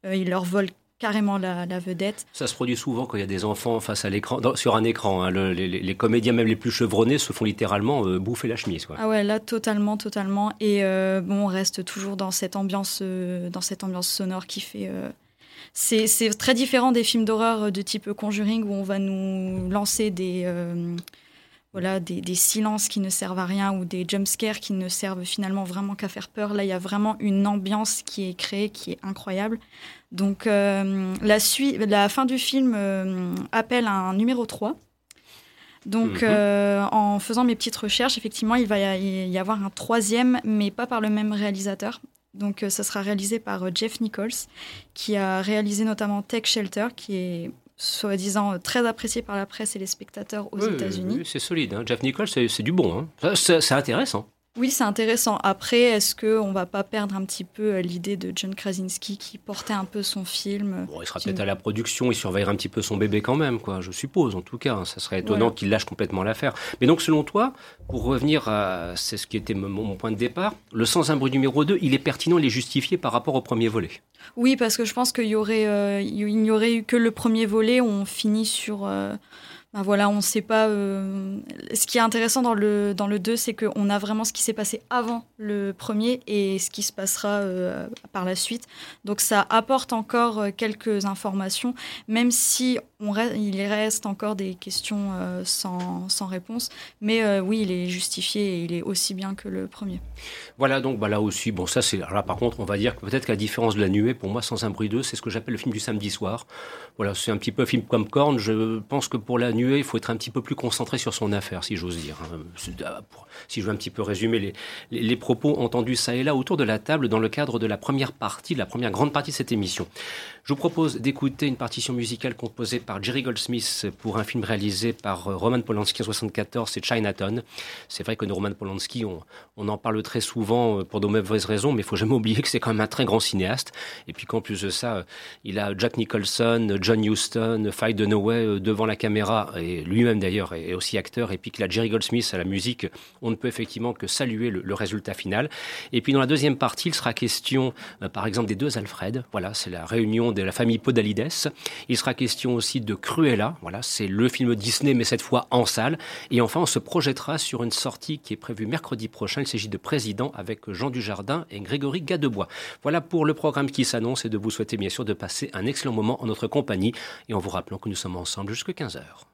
S5: ils leur volent carrément la, vedette.
S1: Ça se produit souvent quand il y a des enfants face à l'écran, sur un écran. Hein. les, comédiens, même les plus chevronnés, se font littéralement euh, bouffer la chemise.
S5: Ah ouais, là totalement, totalement. Et euh, bon, on reste toujours dans cette ambiance, euh, dans cette ambiance sonore qui fait. C'est très différent des films d'horreur de type Conjuring où on va nous lancer des voilà, des, des, silences qui ne servent à rien ou des jumpscares qui ne servent finalement vraiment qu'à faire peur. Là, il y a vraiment une ambiance qui est créée, qui est incroyable. Donc, euh, la fin du film euh, appelle un numéro 3. Donc, mhm. euh, en faisant mes petites recherches, effectivement, il va y avoir un troisième, mais pas par le même réalisateur. Donc, ça sera réalisé par Jeff Nichols, qui a réalisé notamment Tech Shelter, qui est soi-disant très apprécié par la presse et les spectateurs aux États-Unis.
S1: Oui, c'est solide. Hein. Jeff Nichols, c'est du bon. Hein. C'est intéressant.
S5: Oui, c'est intéressant. Après, est-ce qu'on va pas perdre un petit peu euh, l'idée de John Krasinski qui portait un peu son film
S1: bon, Il sera peut-être à la production, il surveillera un petit peu son bébé quand même, quoi. Je suppose, en tout cas. Ça serait étonnant qu'il lâche complètement l'affaire. Mais donc, selon toi, pour revenir à c'est ce qui était mon, point de départ, le sans un bruit numéro 2, il est pertinent, il est justifié par rapport au premier volet?
S5: Oui, parce que je pense qu'il y aurait, euh, il n'y aurait eu que le premier volet. Où on finit sur. Euh, ben voilà, on ne sait pas. Euh, ce qui est intéressant dans le, dans le 2, c'est qu'on a vraiment ce qui s'est passé avant le premier et ce qui se passera euh, par la suite. Donc ça apporte encore euh, quelques informations, même si il reste encore des questions sans, sans, réponse. Mais oui, il est justifié et il est aussi bien que le premier.
S1: Voilà, donc bah là aussi, bon, ça c'est. Là par contre, on va dire que peut-être qu'à la différence de la nuée, pour moi, Sans un bruit 2, c'est ce que j'appelle le film du samedi soir. Voilà, c'est un petit peu film comme Korn. Je pense que pour la nuée, il faut être un petit peu plus concentré sur son affaire, si j'ose dire. Hein. Si je veux un petit peu résumer les, propos entendus ça et là autour de la table dans le cadre de la première partie, de la première grande partie de cette émission. Je vous propose d'écouter une partition musicale composée par Jerry Goldsmith pour un film réalisé par euh, Roman Polanski en 1974, c'est Chinatown. C'est vrai que Roman Polanski, on, on, en parle très souvent euh, pour de mauvaises raisons, mais il faut jamais oublier que c'est quand même un très grand cinéaste. Et puis qu'en plus de ça, euh, il a Jack Nicholson, John Huston, Faye Dunaway devant la caméra, et lui-même d'ailleurs est aussi acteur, et puis qu'il a Jerry Goldsmith à la musique, on ne peut effectivement que saluer le, résultat final. Et puis dans la deuxième partie, il sera question, par exemple, des deux Alfred. Voilà, c'est la réunion de la famille Podalides. Il sera question aussi de Cruella. Voilà, c'est le film Disney, mais cette fois en salle. Et enfin, on se projettera sur une sortie qui est prévue mercredi prochain. Il s'agit de Président avec Jean Dujardin et Grégory Gadebois. Voilà pour le programme qui s'annonce et de vous souhaiter bien sûr de passer un excellent moment en notre compagnie. Et en vous rappelant que nous sommes ensemble jusqu'à 15h.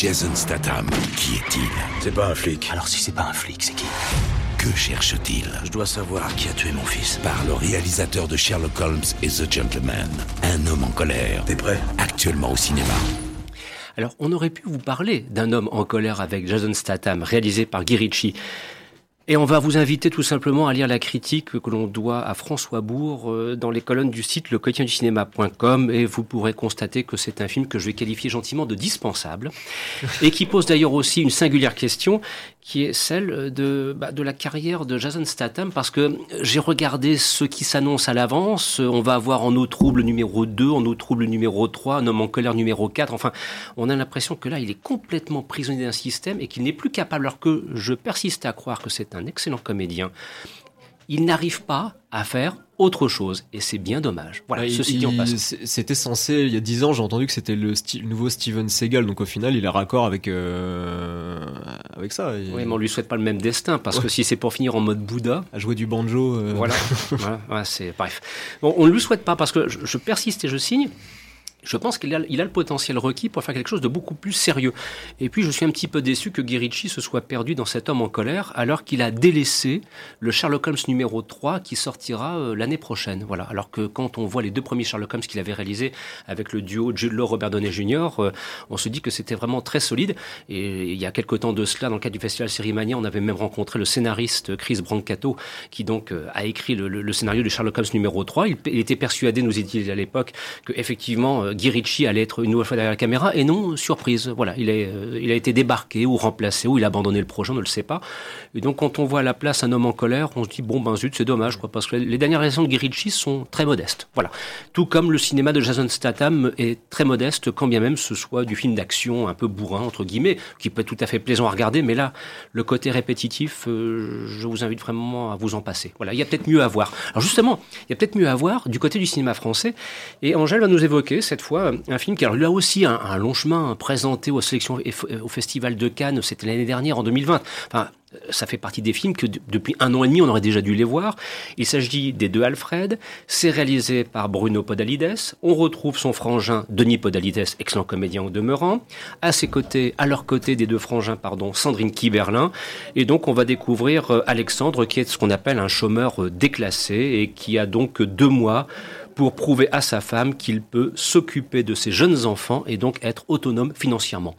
S10: Jason Statham. Qui est-il
S8: C'est pas un flic.
S9: Alors si c'est pas un flic, c'est qui
S10: Que cherche-t-il
S9: Je dois savoir qui a tué mon fils.
S10: Par le réalisateur de Sherlock Holmes et The Gentleman. Un homme en colère.
S8: T'es prêt
S10: Actuellement au cinéma.
S1: Alors, on aurait pu vous parler d'un homme en colère avec Jason Statham, réalisé par Guy Ritchie. Et on va vous inviter tout simplement à lire la critique que l'on doit à François Bourg euh, dans les colonnes du site lequotidienducinéma.com et vous pourrez constater que c'est un film que je vais qualifier gentiment de dispensable et qui pose d'ailleurs aussi une singulière question qui est celle de, bah, de la carrière de Jason Statham parce que j'ai regardé ce qui s'annonce à l'avance. On va avoir en eau trouble numéro 2, en eau trouble numéro 3, un homme en colère numéro 4. Enfin, on a l'impression que là, il est complètement prisonnier d'un système et qu'il n'est plus capable, alors que je persiste à croire que c'est un excellent comédien. Il n'arrive pas à faire autre chose et c'est bien dommage. Voilà,
S3: Ouais,
S1: ceci
S3: il-
S1: dit en passe.
S3: C'était censé, il y a 10 ans, j'ai entendu que c'était le, nouveau Steven Seagal, donc au final, il est raccord avec, euh, avec ça. Il-
S1: Oui, mais on lui souhaite pas le même destin parce que si c'est pour finir en mode Bouddha,
S3: À jouer du banjo. euh,
S1: Voilà, voilà, c'est bref. Bon, on ne lui souhaite pas parce que je, je persiste et je signe. Je pense qu'il a, il a le potentiel requis pour faire quelque chose de beaucoup plus sérieux. Et puis, je suis un petit peu déçu que Guy Ritchie se soit perdu dans cet homme en colère, alors qu'il a délaissé le Sherlock Holmes numéro 3 qui sortira euh, l'année prochaine. Voilà. Alors que quand on voit les deux premiers Sherlock Holmes qu'il avait réalisés avec le duo Jude Law, Robert Downey Jr., euh, on se dit que c'était vraiment très solide. Et il y a quelque temps de cela, dans le cadre du festival Sérimania, on avait même rencontré le scénariste Chris Brancato, qui donc euh, a écrit le, le- le scénario de Sherlock Holmes numéro 3. Il, était persuadé, nous dit-il à l'époque, que effectivement Guy Ritchie allait être une nouvelle fois derrière la caméra, et non, surprise. Voilà, il, est, euh, il a été débarqué ou remplacé, ou il a abandonné le projet, on ne le sait pas. Et donc quand on voit à la place un homme en colère, on se dit, bon ben zut, c'est dommage, quoi, parce que les dernières réactions de Guy Ritchie sont très modestes. Voilà. Tout comme le cinéma de Jason Statham est très modeste, quand bien même ce soit du film d'action un peu bourrin, entre guillemets, qui peut être tout à fait plaisant à regarder, mais là, le côté répétitif, euh, je vous invite vraiment à vous en passer. Voilà, il y a peut-être mieux à voir. Alors justement, il y a peut-être mieux à voir du côté du cinéma français, et Angèle va nous évoquer cette fois un film qui a là aussi un, long chemin présenté aux sélections f- au Festival de Cannes, c'était l'année dernière, en 2020. Enfin, euh, ça fait partie des films que depuis un an et demi, on aurait déjà dû les voir. Il s'agit des deux Alfred. C'est réalisé par Bruno Podalides. On retrouve son frangin Denis Podalides, excellent comédien au demeurant. À ses côtés, à leur côté des deux frangins, pardon, Sandrine Kiberlin. Et donc, on va découvrir euh, Alexandre, qui est ce qu'on appelle un chômeur euh, déclassé et qui a donc deux mois pour prouver à sa femme qu'il peut s'occuper de ses jeunes enfants et donc être autonome financièrement.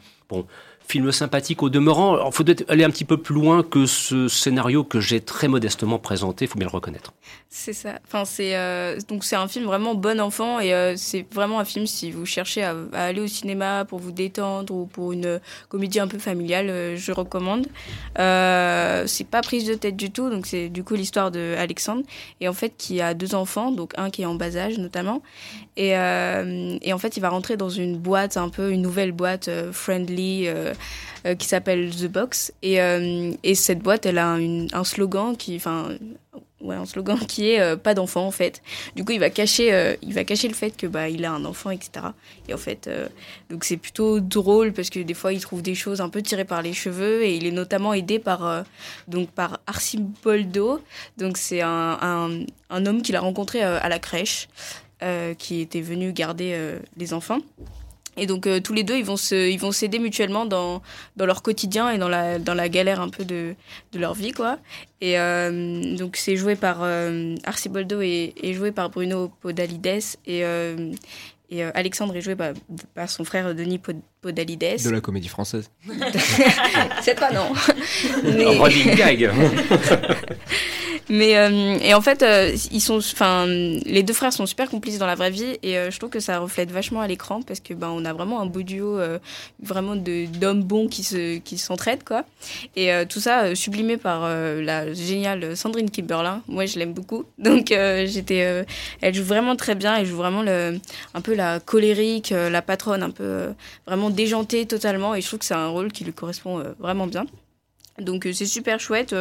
S1: Film sympathique au demeurant. Il faut aller un petit peu plus loin que ce scénario que j'ai très modestement présenté, il faut bien le reconnaître.
S4: C'est ça. Enfin, c'est euh, donc c'est un film vraiment bon enfant et euh, c'est vraiment un film si vous cherchez à, aller au cinéma pour vous détendre ou pour une comédie un peu familiale, euh, je recommande. C'est pas prise de tête du tout, donc c'est du coup l'histoire de Alexandre et en fait qui a deux enfants, donc un qui est en bas âge notamment et et en fait il va rentrer dans une boîte un peu une nouvelle boîte friendly. Euh, qui s'appelle The Box et, euh, et cette boîte elle a un slogan qui enfin un slogan qui est euh, pas d'enfant en fait. Du coup, il va cacher, il va cacher le fait que bah il a un enfant, etc. Et en fait, donc c'est plutôt drôle parce que des fois, il trouve des choses un peu tirées par les cheveux et il est notamment aidé par donc par. Donc c'est un, homme qu'il a rencontré à la crèche, qui était venu garder les enfants. Et donc euh, tous les deux, ils vont se, ils vont s'aider mutuellement dans dans leur quotidien et dans la dans la galère un peu de de leur vie quoi. Et euh, donc c'est joué par euh, Arciboldo et, et joué par Bruno Podalides et euh, et euh, Alexandre est joué par, par son frère Denis Pod- Podalides.
S3: De la comédie française.
S4: C'est pas non. Mais-
S1: Running gag.
S4: Mais euh, et en fait, euh, ils sont, enfin, les deux frères sont super complices dans la vraie vie et euh, je trouve que ça reflète vachement à l'écran parce que ben on a vraiment un beau duo, vraiment de d'hommes bons qui se qui s'entraident quoi. Et tout ça sublimé par la géniale Sandrine Kiberlin. Moi, je l'aime beaucoup. Donc j'étais, elle joue vraiment très bien. Elle joue vraiment le, un peu la colérique, la patronne, un peu vraiment déjantée totalement. Et je trouve que c'est un rôle qui lui correspond vraiment bien. Donc c'est super chouette.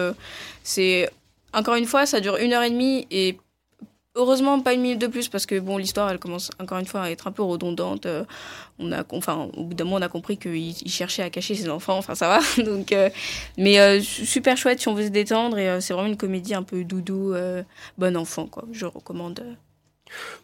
S4: c'est encore une fois, ça dure une heure et demie et heureusement pas une minute de plus parce que bon, l'histoire elle commence encore une fois à être un peu redondante. Euh, on a, enfin, au bout d'un moment, on a compris qu'il il cherchait à cacher ses enfants. Enfin, ça va. Donc, euh, mais euh, super chouette si on veut se détendre et c'est vraiment une comédie un peu doudou, bon enfant quoi. Je recommande.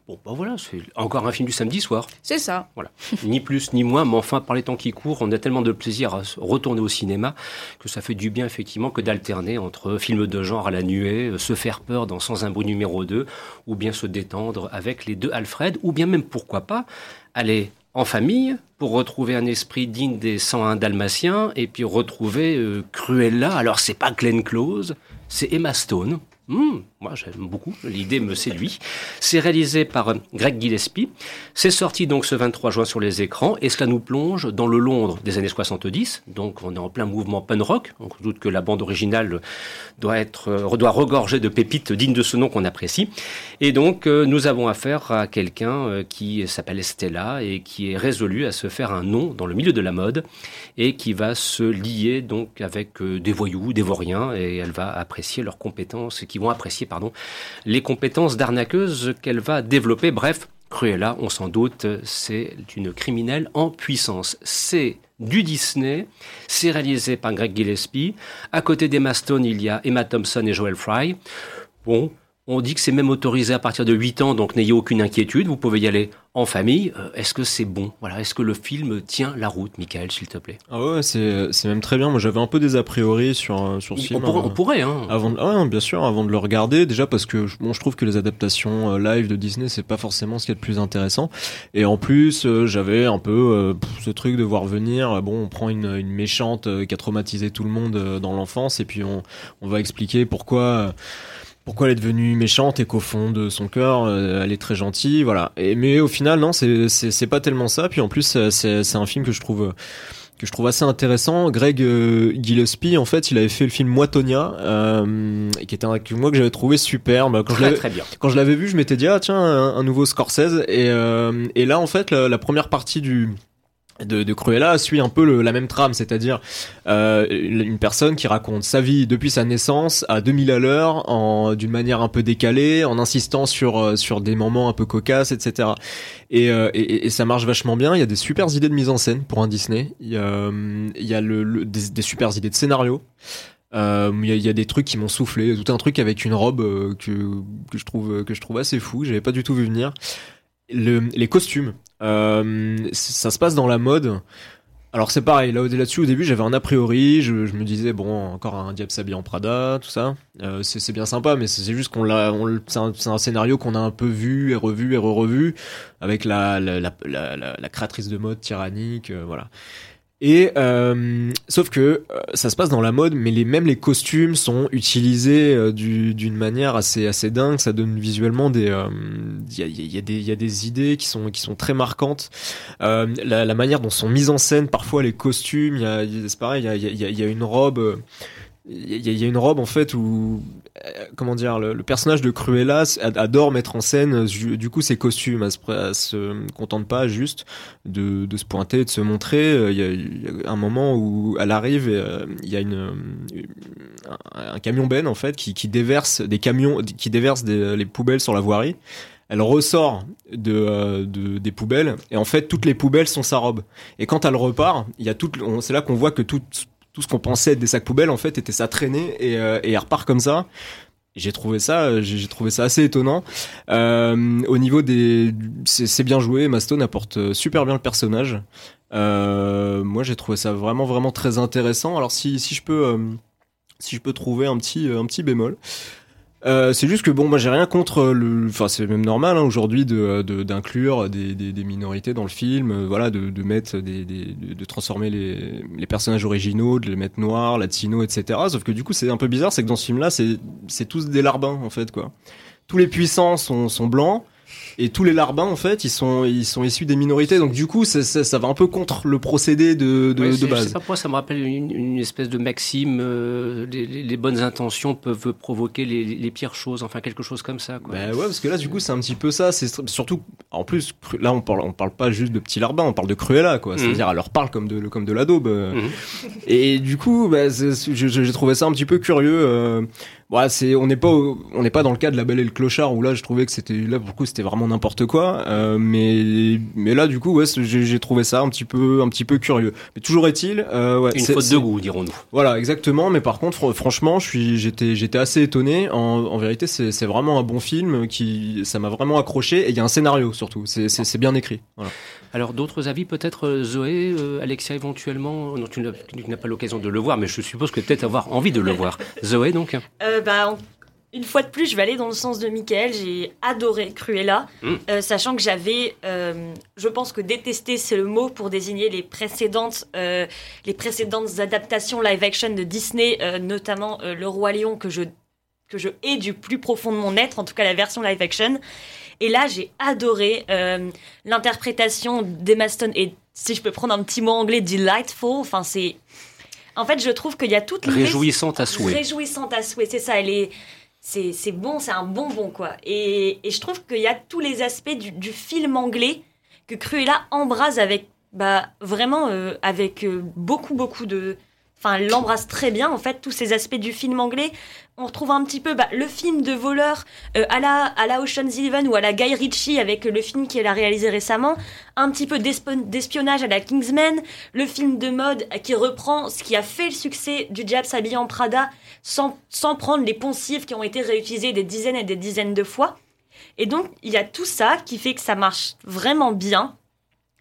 S1: Bon, bah voilà, c'est encore un film du samedi soir.
S4: C'est ça.
S1: Voilà. ni plus ni moins, mais enfin, par les temps qui courent, on a tellement de plaisir à retourner au cinéma que ça fait du bien, effectivement, que d'alterner entre films de genre à la nuée, euh, se faire peur dans Sans un bruit numéro 2, ou bien se détendre avec les deux Alfred, ou bien même, pourquoi pas, aller en famille pour retrouver un esprit digne des 101 dalmatiens et puis retrouver euh, Cruella. Alors, c'est pas Glenn Close, c'est Emma Stone. Hmm, moi, j'aime beaucoup. L'idée me séduit. C'est réalisé par Greg Gillespie. C'est sorti donc ce 23 juin sur les écrans et cela nous plonge dans le Londres des années 70. Donc, on est en plein mouvement punk rock. On doute que la bande originale doit être, euh, doit regorger de pépites dignes de ce nom qu'on apprécie. Et donc, euh, nous avons affaire à quelqu'un euh, qui s'appelle Stella et qui est résolu à se faire un nom dans le milieu de la mode et qui va se lier donc avec des voyous, des vauriens et elle va apprécier leurs compétences qui vont apprécier pardon, les compétences d'arnaqueuse qu'elle va développer. Bref, Cruella, on s'en doute, c'est une criminelle en puissance. C'est du Disney, c'est réalisé par Greg Gillespie. À côté d'Emma Stone, il y a Emma Thompson et Joel Fry. Bon, on dit que c'est même autorisé à partir de 8 ans, donc n'ayez aucune inquiétude, vous pouvez y aller en famille. Euh, est-ce que c'est bon? Voilà, est-ce que le film tient la route, Michael, s'il te plaît?
S3: Ah ouais, c'est, c'est même très bien. Moi, j'avais un peu des a priori sur euh, sur ce
S1: on,
S3: film.
S1: on pourrait, hein.
S3: Avant, ah ouais, bien sûr, avant de le regarder, déjà parce que bon, je trouve que les adaptations euh, live de Disney, c'est pas forcément ce qui est le plus intéressant. Et en plus, j'avais un peu ce truc de voir venir. Bon, on prend une, une méchante qui a traumatisé tout le monde dans l'enfance, et puis on on va expliquer pourquoi pourquoi elle est devenue méchante et qu'au fond de son cœur euh, elle est très gentille voilà. Et mais au final non c'est pas tellement ça. Puis en plus c'est c'est un film que je trouve que je trouve assez intéressant. Greg euh, Gillespie en fait il avait fait le film Moi Tonya euh, qui était un que moi que j'avais trouvé super bah, quand
S1: Très,
S3: je l'avais
S1: très bien.
S3: quand je l'avais vu je m'étais dit ah tiens un, un nouveau Scorsese. Et euh, et là en fait la, la première partie du de, Cruella suit un peu la même trame, c'est-à-dire euh, une personne qui raconte sa vie depuis sa naissance à 2000 à l'heure, d'une manière un peu décalée, en insistant sur euh, sur des moments un peu cocasses, etc. Et, euh, et, ça marche vachement bien. Il y a des super idées de mise en scène pour un Disney. Il y a, des, des super idées de scénario. Il y, a, des trucs qui m'ont soufflé, tout un truc avec une robe que que je trouve que je trouve assez fou. J'avais pas du tout vu venir. Le, les costumes, euh, ça se passe dans la mode. Alors c'est pareil, là là-dessus au début j'avais un a priori, je, me disais bon encore un diable s'habille en Prada, tout ça, euh, c'est bien sympa, mais c'est juste qu'on l'a, c'est un, scénario qu'on a un peu vu et revu et re-revu avec la la, la, la, la- la créatrice de mode tyrannique, euh, voilà. Et euh, sauf que euh, ça se passe dans la mode, mais les même les costumes sont utilisés euh, du- d'une manière assez assez dingue. Ça donne visuellement des euh, il y, a, y a y a des idées qui sont qui sont très marquantes. La, la manière dont sont mises en scène parfois les costumes. Il y a c'est pareil. Il y a, y a une robe. Euh, il y, y a une robe en fait où euh, comment dire le, le personnage de Cruella adore mettre en scène euh, du coup ses costumes elle se, elle se contente pas juste de, de se pointer de se montrer. Euh, il y, a, il y a un moment où elle arrive et euh, il y a une, euh, un, camion ben en fait qui, qui déverse des camions qui déverse des, les poubelles sur la voirie. Elle ressort de, euh, de- des poubelles et en fait toutes les poubelles sont sa robe. Et quand elle repart il y a tout on- c'est là qu'on voit que tout tout ce qu'on pensait être des sacs poubelles en fait était sa traînée et, euh, et elle repart comme ça. J'ai trouvé ça j'ai j'ai trouvé ça assez étonnant. Euh, au niveau des c'est bien joué Maston apporte euh, super bien le personnage. Euh, moi j'ai trouvé ça vraiment vraiment très intéressant. Alors si si je peux euh, si je peux trouver un petit un petit bémol euh, c'est juste que bon, moi j'ai rien contre le, enfin c'est même normal hein, aujourd'hui de d'inclure des, des, des minorités dans le film, euh, voilà, de, de mettre des, des de, de transformer les, les personnages originaux, de les mettre noirs, latinos, etc. Sauf que du coup c'est un peu bizarre, c'est que dans ce film-là c'est c'est tous des larbins en fait quoi. Tous les puissants sont sont blancs. Et tous les larbins, en fait, ils sont, ils sont issus des minorités. Donc, du coup, ça, ça, ça va un peu contre le procédé de, de,
S1: Ouais,
S3: de
S1: c'est- Je
S3: base.
S1: sais pas pourquoi ça me rappelle une, une espèce de maxime. euh, les, bonnes intentions peuvent provoquer les, les pires choses. Enfin, quelque chose comme ça. Quoi.
S3: Bah ouais, parce que là, du coup, c'est un petit peu ça. C'est surtout, en plus, là, on parle, on parle pas juste de petits larbins, on parle de Cruella, quoi. C'est-à-dire, elle leur parle comme de, comme de la daube. euh.
S1: Mhm.
S3: Et du coup, je- j'ai trouvé ça un petit peu curieux. euh, Bon, c'est, on n'est pas, au- on n'est pas dans le cas de la Belle et le Clochard où là, je trouvais que c'était, là pour le coup, c'était vraiment n'importe quoi. Euh, mais, mais là, du coup, ouais, j'ai, j'ai trouvé ça un petit peu, un petit peu curieux. Mais toujours est-il, euh, ouais,
S1: Une
S3: c'est-
S1: faute de goût, dirons-nous.
S3: Voilà, exactement. Mais par contre, fr- franchement, je suis, j'étais, j'étais assez étonné. En, en vérité, c'est, c'est vraiment un bon film qui, ça m'a vraiment accroché. Et il y a un scénario surtout. C'est, c'est, c'est bien écrit. Voilà.
S1: Alors d'autres avis peut-être euh, Zoé, euh, Alexia éventuellement? Non, tu n'as pas l'occasion de le voir, mais je suppose que peut-être avoir envie de le voir. Zoé donc?
S2: Euh, bah, une fois de plus, je vais aller dans le sens de Michael. J'ai adoré Cruella,
S1: Mm.
S2: euh, sachant que j'avais, euh, je pense que détester c'est le mot pour désigner les précédentes, euh, les précédentes adaptations live-action de Disney, notamment Le Roi Lion que je que je hais du plus profond de mon être, en tout cas la version live-action. Et là, j'ai adoré euh, l'interprétation d'Emma Stone et si je peux prendre un petit mot anglais, delightful. Enfin, c'est en fait, je trouve qu'il y a toutes les
S1: Réjouissante à souhait.
S2: Réjouissante à souhait, c'est ça. Elle est, c'est, c'est bon, c'est un bonbon quoi. Et, et je trouve qu'il y a tous les aspects du, du film anglais que Cruella embrase avec, bah vraiment euh, avec euh, beaucoup beaucoup de, enfin, elle l'embrasse très bien en fait tous ces aspects du film anglais. On retrouve un petit peu bah, le film de voleur euh, à la à la Ocean's Eleven ou à la Guy Ritchie avec le film qu'elle a réalisé récemment, un petit peu d'espionnage à la Kingsman, le film de mode qui reprend ce qui a fait le succès du Diable s'habille en Prada sans, sans prendre les poncifs qui ont été réutilisés des dizaines et des dizaines de fois. Et donc, il y a tout ça qui fait que ça marche vraiment bien.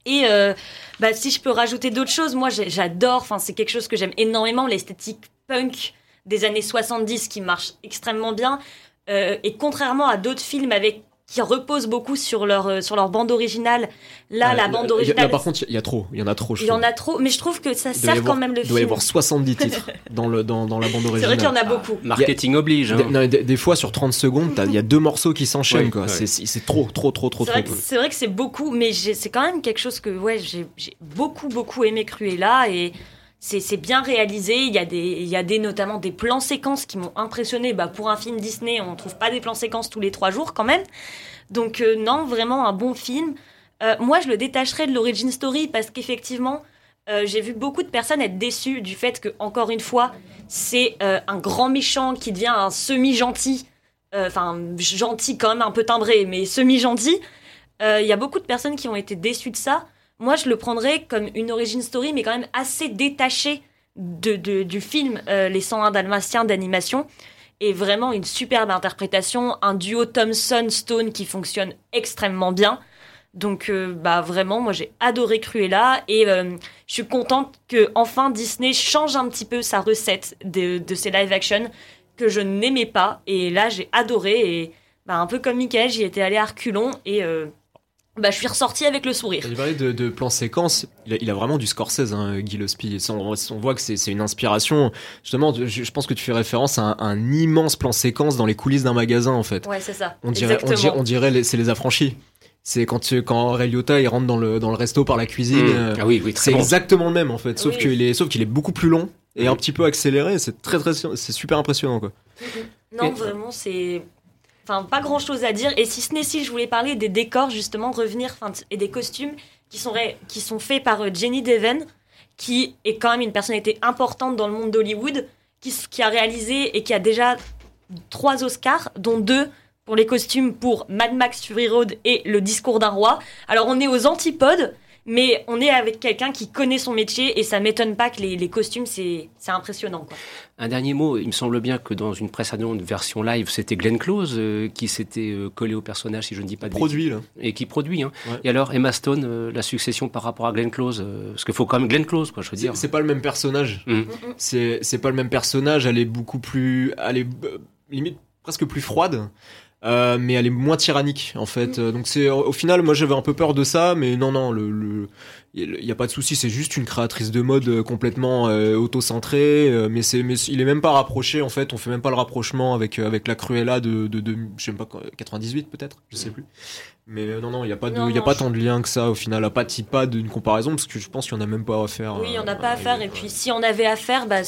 S2: Et euh, bah, si je peux rajouter d'autres choses, moi j'adore, enfin c'est quelque chose que j'aime énormément, l'esthétique punk des années 70 qui marche extrêmement bien. Euh, et contrairement à d'autres films avec qui reposent beaucoup sur leur, euh, sur leur bande originale, là
S3: Euh,
S2: la bande originale,
S3: là, par contre, il y a trop. Il y en a trop. je
S2: il y en a trop, mais je trouve que ça
S3: y
S2: sert
S3: avoir-
S2: quand même le
S3: Il doit y
S2: film.
S3: avoir 70 titres dans, le, dans, dans la bande
S2: C'est
S3: originale.
S2: vrai qu'il y en a beaucoup.
S1: Marketing oblige. hein.
S3: Des, non, des- des fois, sur 30 secondes, il y a deux morceaux qui s'enchaînent.
S1: Ouais,
S3: quoi.
S1: ouais.
S3: C'est- C'est c'est trop, trop, trop, trop,
S2: C'est
S3: trop.
S2: vrai, que- c'est vrai que c'est beaucoup, mais j'ai- c'est quand même quelque chose que ouais, j'ai j'ai beaucoup, beaucoup aimé Cruella et c'est bien réalisé. Il y, a des, il y a des, notamment des plans séquences qui m'ont impressionné. Bah, pour un film Disney, on trouve pas des plans séquences tous les trois jours quand même. Donc, euh, non, vraiment un bon film. Euh, moi, je le détacherais de l'origin story parce qu'effectivement, euh, j'ai vu beaucoup de personnes être déçues du fait que, encore une fois, c'est un grand méchant qui devient un semi-gentil. Enfin, gentil quand même, un peu timbré, mais semi-gentil. Il y a beaucoup de personnes qui ont été déçues de ça. Moi, je le prendrais comme une origin story, mais quand même assez détachée de, du film euh, Les 101 Dalmatiens d'animation. Et vraiment une superbe interprétation, un duo Thompson-Stone qui fonctionne extrêmement bien. Donc, euh, bah vraiment, moi j'ai adoré Cruella et euh, je suis contente que enfin Disney change un petit peu sa recette de, de ses live action que je n'aimais pas. Et là, j'ai adoré et bah, un peu comme Michael, j'y étais allée à reculons et bah, je suis ressortie avec le sourire.
S3: Il parlait de, de plan séquence. Il a, il a vraiment du Scorsese, hein, Guy On, on voit que c'est une inspiration. Justement, je, je pense que tu fais référence à un, un immense plan séquence dans les coulisses d'un magasin, en fait.
S2: Ouais, c'est ça.
S3: On dirait, on dirait, on dirait les- c'est les affranchis. C'est quand, tu- quand Ray Liotta il rentre dans le, dans le resto par la cuisine.
S1: Mmh.
S3: euh,
S1: Ah oui, oui, très
S3: c'est
S1: bon.
S3: exactement le même en fait, sauf
S2: Oui.
S3: qu'il est, sauf qu'il est beaucoup plus long et un petit peu accéléré. C'est très très, c'est super impressionnant quoi.
S2: Non,
S1: Et-
S2: vraiment, c'est. Enfin, pas grand chose à dire. Et si ce n'est si, je voulais parler des décors, justement, revenir, et des costumes qui sont, qui sont faits par euh, Jenny Deven, qui est quand même une personnalité importante dans le monde d'Hollywood, qui, qui a réalisé et qui a déjà trois Oscars, dont deux pour les costumes pour Mad Max Fury Road et Le Discours d'un roi. Alors, on est aux antipodes. Mais on est avec quelqu'un qui connaît son métier et ça m'étonne pas que les, les costumes, c'est impressionnant. Quoi.
S1: Un dernier mot, il me semble bien que dans une précédente version live, c'était Glenn Close euh, qui s'était euh, collé au personnage, si je ne dis pas de
S3: Produit là.
S1: bêtises. Et qui produit. Hein.
S3: Ouais.
S1: Et alors, Emma Stone, euh, la succession par rapport à Glenn Close, euh, parce qu'il faut quand même Glenn Close, quoi, je veux dire.
S3: c'est pas le même personnage.
S1: Mhm.
S3: C'est c'est pas le même personnage. Elle est beaucoup plus, elle est euh, limite presque plus froide. Euh, mais elle est moins tyrannique en fait. Euh, Donc c'est au final, moi j'avais un peu peur de ça, mais non non, le, le il y a pas de souci. C'est juste une créatrice de mode euh, complètement euh, auto-centrée, euh, mais c'est mais il est même pas rapproché en fait. On fait même pas le rapprochement avec euh, avec la Cruella de de, de je sais pas quoi, 98 peut-être, je sais plus. Mais non non, il y a pas de il y a pas
S2: je-
S3: tant de lien que ça au final. À pas pas d'une comparaison parce que je pense qu'il y en a même pas à faire.
S2: Oui,
S3: euh,
S2: on n'a pas à faire. Et puis, si on avait à faire, bah,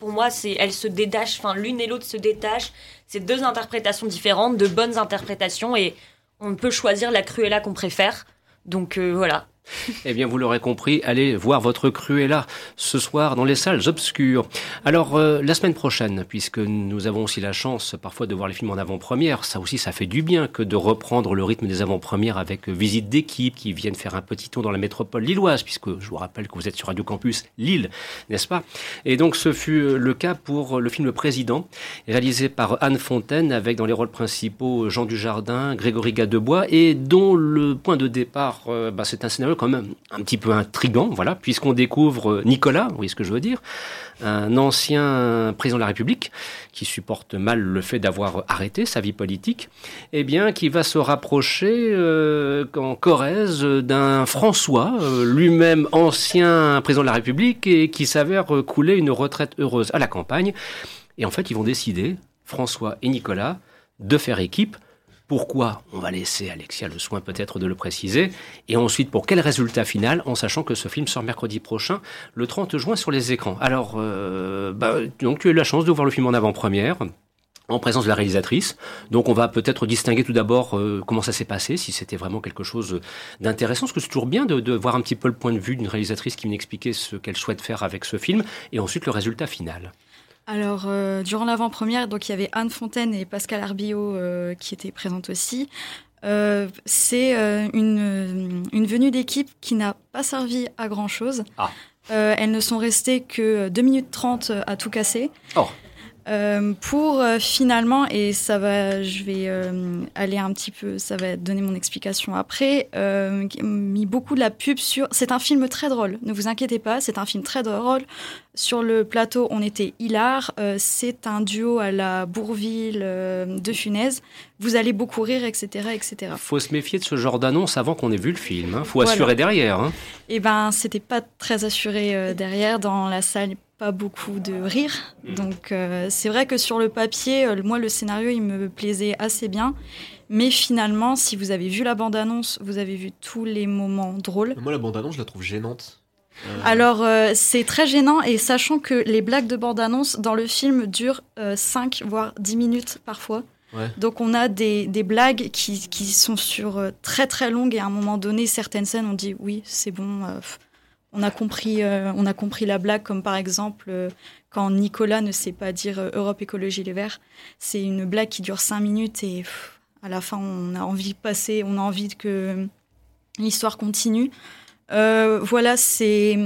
S2: pour moi, c'est elles se détachent. Enfin, l'une et l'autre se détachent. C'est deux interprétations différentes, de bonnes interprétations, et on peut choisir la Cruella qu'on préfère. Donc euh, voilà.
S1: Eh bien, vous l'aurez compris, allez voir votre Cruella ce soir dans les salles obscures. Alors, euh, la semaine prochaine, puisque nous avons aussi la chance parfois de voir les films en avant-première, ça aussi, ça fait du bien que de reprendre le rythme des avant-premières avec visite d'équipe qui viennent faire un petit tour dans la métropole lilloise, puisque je vous rappelle que vous êtes sur Radio Campus Lille, n'est-ce pas? Et donc, ce fut le cas pour le film Le Président, réalisé par Anne Fontaine, avec dans les rôles principaux Jean Dujardin, Grégory Gadebois, et dont le point de départ, euh, bah, c'est un scénario quand même un petit peu intrigant, voilà, puisqu'on découvre Nicolas, vous voyez ce que je veux dire, un ancien président de la République qui supporte mal le fait d'avoir arrêté sa vie politique, eh bien, qui va se rapprocher euh, en Corrèze d'un François, euh, lui-même ancien président de la République et qui s'avère couler une retraite heureuse à la campagne. Et en fait, ils vont décider, François et Nicolas, de faire équipe pourquoi On va laisser Alexia le soin peut-être de le préciser. Et ensuite, pour quel résultat final En sachant que ce film sort mercredi prochain, le 30 juin, sur les écrans. Alors, euh, bah, donc tu as eu la chance de voir le film en avant-première en présence de la réalisatrice. Donc on va peut-être distinguer tout d'abord euh, comment ça s'est passé, si c'était vraiment quelque chose d'intéressant, parce que c'est toujours bien de, de, voir un petit peu le point de vue d'une réalisatrice qui vient ce qu'elle souhaite faire avec ce film, et ensuite le résultat final.
S5: Alors, euh, durant l'avant-première, donc il y avait Anne Fontaine et Pascal Arbillot euh, qui étaient présentes aussi. Euh, c'est une, une, venue d'équipe qui n'a pas servi à grand chose.
S1: Ah.
S5: elles ne sont restées que 2 minutes 30 à tout casser.
S1: Oh.
S5: Euh, pour euh, finalement, et ça va, je vais euh, aller un petit peu, ça va donner mon explication après, mis beaucoup de la pub sur. C'est un film très drôle, ne vous inquiétez pas, c'est un film très drôle. Sur le plateau, on était hilar. c'est un duo à la Bourville de Funès. Vous allez beaucoup rire, etc., etc.
S1: Faut se méfier de ce genre d'annonce avant qu'on ait vu le film. Hein. Faut assurer derrière. Hein.
S5: Et eh ben, c'était pas très assuré derrière dans la salle pas beaucoup de rire. Mm. Donc euh, c'est vrai que sur le papier, euh, moi le scénario il me plaisait assez bien. Mais finalement, si vous avez vu la bande-annonce, vous avez vu tous les moments drôles.
S3: Moi la bande-annonce, je la trouve gênante.
S5: Euh. Alors c'est très gênant et sachant que les blagues de bande-annonce dans le film durent 5 voire 10 minutes parfois.
S3: Ouais.
S5: Donc on a des, des blagues qui, qui, sont sur très très longues et à un moment donné, certaines scènes, on dit oui, c'est bon, on a compris, euh, on a compris la blague, comme par exemple euh, quand Nicolas ne sait pas dire euh, Europe Écologie Les Verts. C'est une blague qui dure cinq minutes et à la fin, on a envie de passer, on a envie que l'histoire continue. voilà, c'est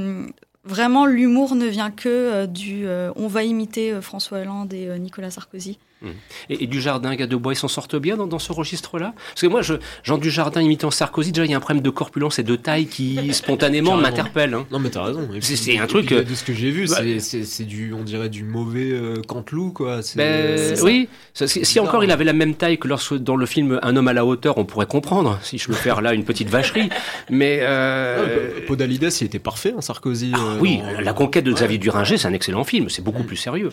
S5: vraiment l'humour ne vient que du on va imiter François Hollande et Nicolas Sarkozy.
S1: Mmh. Et, et Dujardin, Gadebois, ils s'en sortent bien dans, dans ce registre-là? Parce que moi, je, Jean Dujardin imitant Sarkozy, déjà, il y a un problème de corpulence et de taille qui spontanément m'interpelle. Hein.
S3: Non, mais t'as raison.
S1: C'est un truc.
S3: de ce que j'ai vu, bah, c'est du, on dirait du mauvais euh, Cantelou, quoi.
S1: Ben, oui. Si, encore il avait la même taille que lorsque dans le film Un homme à la hauteur, on pourrait comprendre, si je veux faire là une petite vacherie. Mais. Euh...
S3: Ah, Podalides, il était parfait, hein, Sarkozy.
S1: Ah,
S3: euh,
S1: oui, La conquête de Xavier Duringer, c'est un excellent film, c'est beaucoup plus sérieux.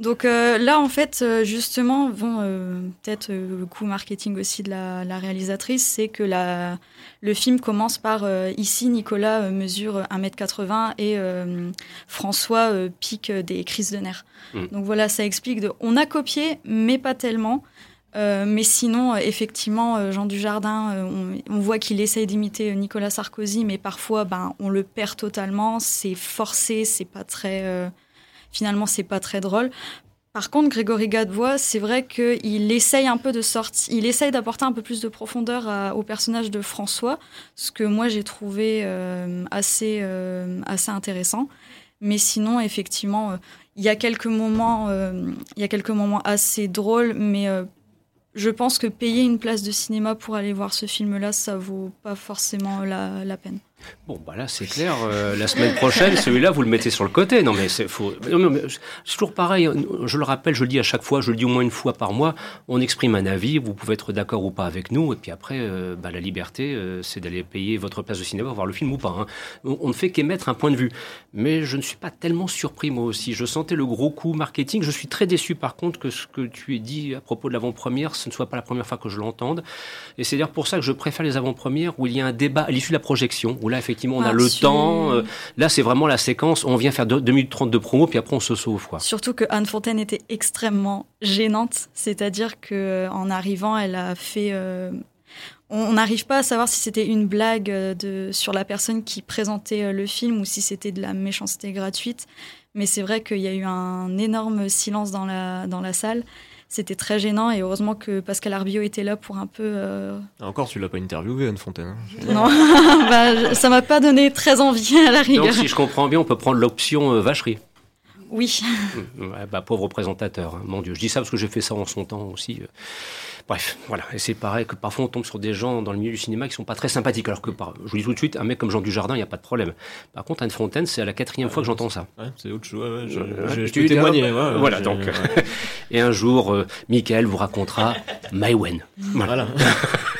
S5: Donc euh, là, en fait, euh, justement, bon, euh, peut-être le coup marketing aussi de la, la réalisatrice, c'est que la, le film commence par ici, Nicolas mesure 1m80 et François pique des crises de nerfs.
S1: Mm.
S5: Donc voilà, ça explique. De, on a copié, mais pas tellement. mais sinon, effectivement, Jean Dujardin, on, on voit qu'il essaye d'imiter Nicolas Sarkozy, mais parfois, ben, on le perd totalement. C'est forcé, c'est pas très finalement c'est pas très drôle. Par contre, Grégory Gadebois, c'est vrai qu'il essaye un peu de sortir, il essaye d'apporter un peu plus de profondeur au personnage de François, ce que moi j'ai trouvé euh, assez, euh, assez intéressant. Mais sinon, effectivement, euh, il y a quelques moments, y a quelques moments assez drôles, mais je pense que payer une place de cinéma pour aller voir ce film-là, ça vaut pas forcément la, la peine.
S1: Bon, bah là, c'est clair. Euh, la semaine prochaine, celui-là, vous le mettez sur le côté. Non, mais c'est faux. C'est toujours pareil. Je le rappelle, je le dis à chaque fois, je le dis au moins une fois par mois. On exprime un avis. Vous pouvez être d'accord ou pas avec nous. Et puis après, euh, bah, la liberté, euh, c'est d'aller payer votre place de cinéma, voir le film ou pas. Hein. On, ne fait qu'émettre un point de vue. Mais je ne suis pas tellement surpris, moi aussi. Je sentais le gros coup marketing. Je suis très déçu, par contre, que ce que tu as dit à propos de l'avant-première, ce ne soit pas la première fois que je l'entende. Et c'est d'ailleurs pour ça que je préfère les avant-premières où il y a un débat à l'issue de la projection, où là, effectivement, on a le temps. Euh, là, c'est vraiment la séquence. On vient faire 2 minutes 30 de promo, puis après, on se sauve. Quoi.
S5: Surtout que Anne Fontaine était extrêmement gênante. C'est-à-dire que en arrivant, elle a fait. Euh, on n'arrive pas à savoir si c'était une blague de, sur la personne qui présentait le film ou si c'était de la méchanceté gratuite. Mais c'est vrai qu'il y a eu un énorme silence dans la, dans la salle. C'était très gênant et heureusement que Pascal Arbio était là pour un peu. Euh,
S3: Encore, tu l'as pas interviewé, Anne Fontaine. Hein.
S5: non, bah, ça m'a pas donné très envie à la rigueur.
S1: Donc, si je comprends bien, on peut prendre l'option euh, vacherie.
S5: Oui.
S1: bah, pauvre présentateur, hein. mon Dieu. Je dis ça parce que j'ai fait ça en son temps aussi. Euh. Bref, voilà. Et c'est pareil que parfois on tombe sur des gens dans le milieu du cinéma qui sont pas très sympathiques. Alors que, je vous dis tout de suite, un mec comme Jean Dujardin, il n'y a pas de problème. Par contre, Anne Fontaine, c'est à la quatrième fois que j'entends ça.
S3: Ouais, c'est autre chose. Ouais, je, je, je, témoigner.
S1: voilà, donc. et un jour, euh, Michael vous racontera Maïwen.
S3: Voilà.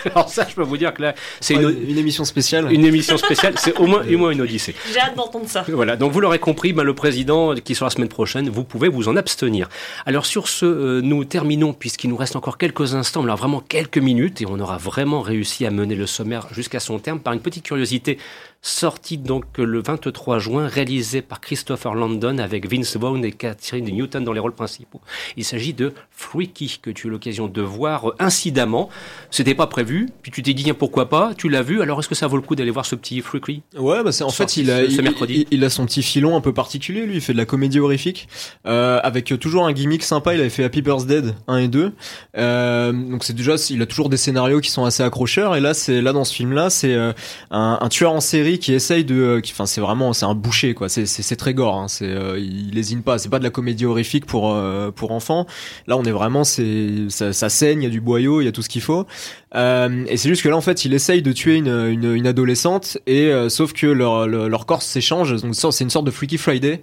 S1: Alors ça, je peux vous dire que là, c'est
S3: une, une, émission spéciale.
S1: Une émission spéciale, c'est au moins, au moins une odyssée.
S2: J'ai hâte d'entendre ça.
S1: Voilà, donc vous l'aurez compris, ben, le président qui sera la semaine prochaine, vous pouvez vous en abstenir. Alors sur ce, euh, nous terminons, puisqu'il nous reste encore quelques instants, alors vraiment quelques minutes et on aura vraiment réussi à mener le sommaire jusqu'à son terme par une petite curiosité sorti donc le 23 juin, réalisé par Christopher Landon avec Vince Vaughn et Catherine Newton dans les rôles principaux. Il s'agit de Freaky, que tu as eu l'occasion de voir incidemment. C'était pas prévu, puis tu t'es dit pourquoi pas, tu l'as vu, alors est-ce que ça vaut le coup d'aller voir ce petit Freaky?
S3: Ouais, bah c'est en fait, il a, il, a son petit filon un peu particulier, lui, il fait de la comédie horrifique, euh, avec toujours un gimmick sympa, il avait fait Happy Dead 1 et 2. Euh, donc c'est déjà, il a toujours des scénarios qui sont assez accrocheurs, et là, c'est là dans ce film-là, c'est euh, un, un tueur en série qui essaye de, euh, enfin c'est vraiment c'est un boucher quoi, c'est très gore, hein. c'est euh, il lésine pas, c'est pas de la comédie horrifique pour euh, pour enfants. Là on est vraiment c'est ça, ça saigne, il y a du boyau, il y a tout ce qu'il faut. Euh, et c'est juste que là, en fait, il essaye de tuer une, une, une adolescente, et euh, sauf que leur, leur, corps s'échange. Donc c'est une sorte de Freaky Friday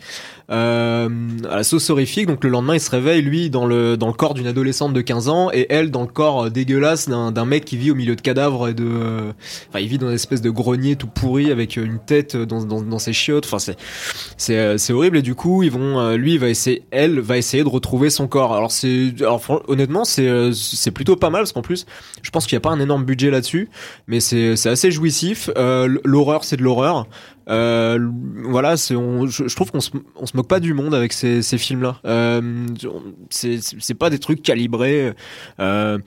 S3: euh, à la sauce horrifique. Donc le lendemain, il se réveille lui dans le dans le corps d'une adolescente de 15 ans, et elle dans le corps dégueulasse d'un mec qui vit au milieu de cadavres et de. Enfin, il vit dans une espèce de grenier tout pourri avec une tête dans, dans, dans ses chiottes. Enfin, c'est c'est horrible. Et du coup, ils vont, lui, il va essayer, elle va essayer de retrouver son corps. Alors c'est, honnêtement, c'est plutôt pas mal parce qu'en plus, je pense qu'il n'y a pas un énorme budget là-dessus, mais c'est assez jouissif. Euh, l'horreur, c'est de l'horreur. Euh, voilà, c'est, je, je, trouve qu'on se, on se moque pas du monde avec ces, ces films-là. Euh, c'est, c'est pas des trucs calibrés. Euh,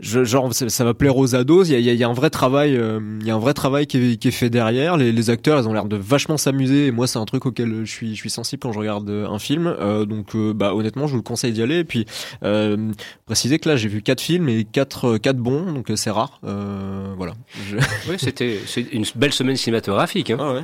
S3: je, genre, ça, va plaire aux ados. Il y a, il y a un vrai travail, euh, il y a un vrai travail qui est, qui est fait derrière. Les, les acteurs, ils ont l'air de vachement s'amuser. Et moi, c'est un truc auquel je suis, je suis sensible quand je regarde un film. Euh, donc, euh, bah, honnêtement, je vous le conseille d'y aller. Et puis, préciser que là, j'ai vu quatre films et quatre, quatre bons, donc c'est rare. voilà.
S1: Oui, c'était, c'est une belle semaine cinématographique. Hein.
S3: Ah ouais.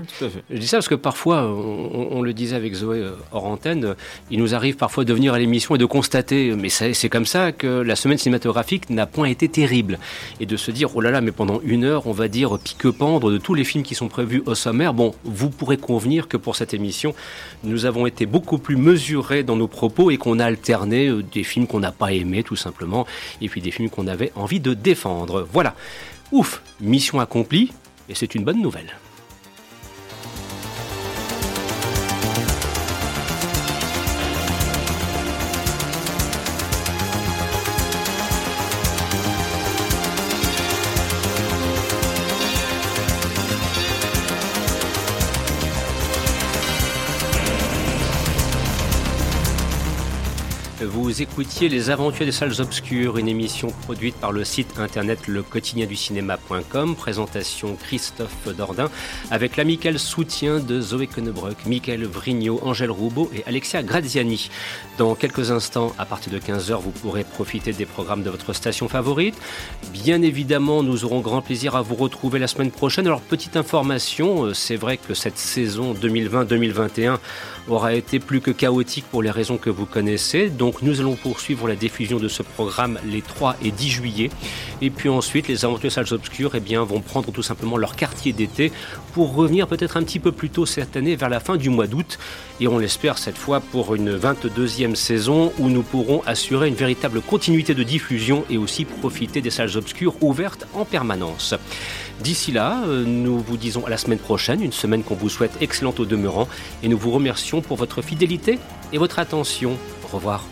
S3: Je
S1: dis ça parce que parfois, on, le disait avec Zoé euh, hors antenne, il nous arrive parfois de venir à l'émission et de constater, mais c'est comme ça que la semaine cinématographique n'a point été terrible. Et de se dire, oh là là, mais pendant une heure, on va dire pique-pendre de tous les films qui sont prévus au sommaire. Bon, vous pourrez convenir que pour cette émission, nous avons été beaucoup plus mesurés dans nos propos et qu'on a alterné euh, des films qu'on n'a pas aimés, tout simplement, et puis des films qu'on avait envie de défendre. Voilà. Ouf, mission accomplie, et c'est une bonne nouvelle. Vous écoutiez Les Aventures des Salles Obscures, une émission produite par le site internet lequotidienducinéma.com, présentation Christophe Dordain, avec l'amical soutien de Zoé Konnebrock, Michael Vrignot, Angèle Roubaud et Alexia Graziani. Dans quelques instants, à partir de 15h, vous pourrez profiter des programmes de votre station favorite. Bien évidemment, nous aurons grand plaisir à vous retrouver la semaine prochaine. Alors, petite information, euh, c'est vrai que cette saison 2020-2021 aura été plus que chaotique pour les raisons que vous connaissez. Donc nous allons poursuivre la diffusion de ce programme les 3 et 10 juillet. Et puis ensuite, les aventures salles obscures eh bien, vont prendre tout simplement leur quartier d'été pour revenir peut-être un petit peu plus tôt cette année, vers la fin du mois d'août. Et on l'espère cette fois pour une 22e saison où nous pourrons assurer une véritable continuité de diffusion et aussi profiter des salles obscures ouvertes en permanence. D'ici là, euh, nous vous disons à la semaine prochaine, une semaine qu'on vous souhaite excellente au demeurant, et nous vous remercions pour votre fidélité et votre attention. Au revoir.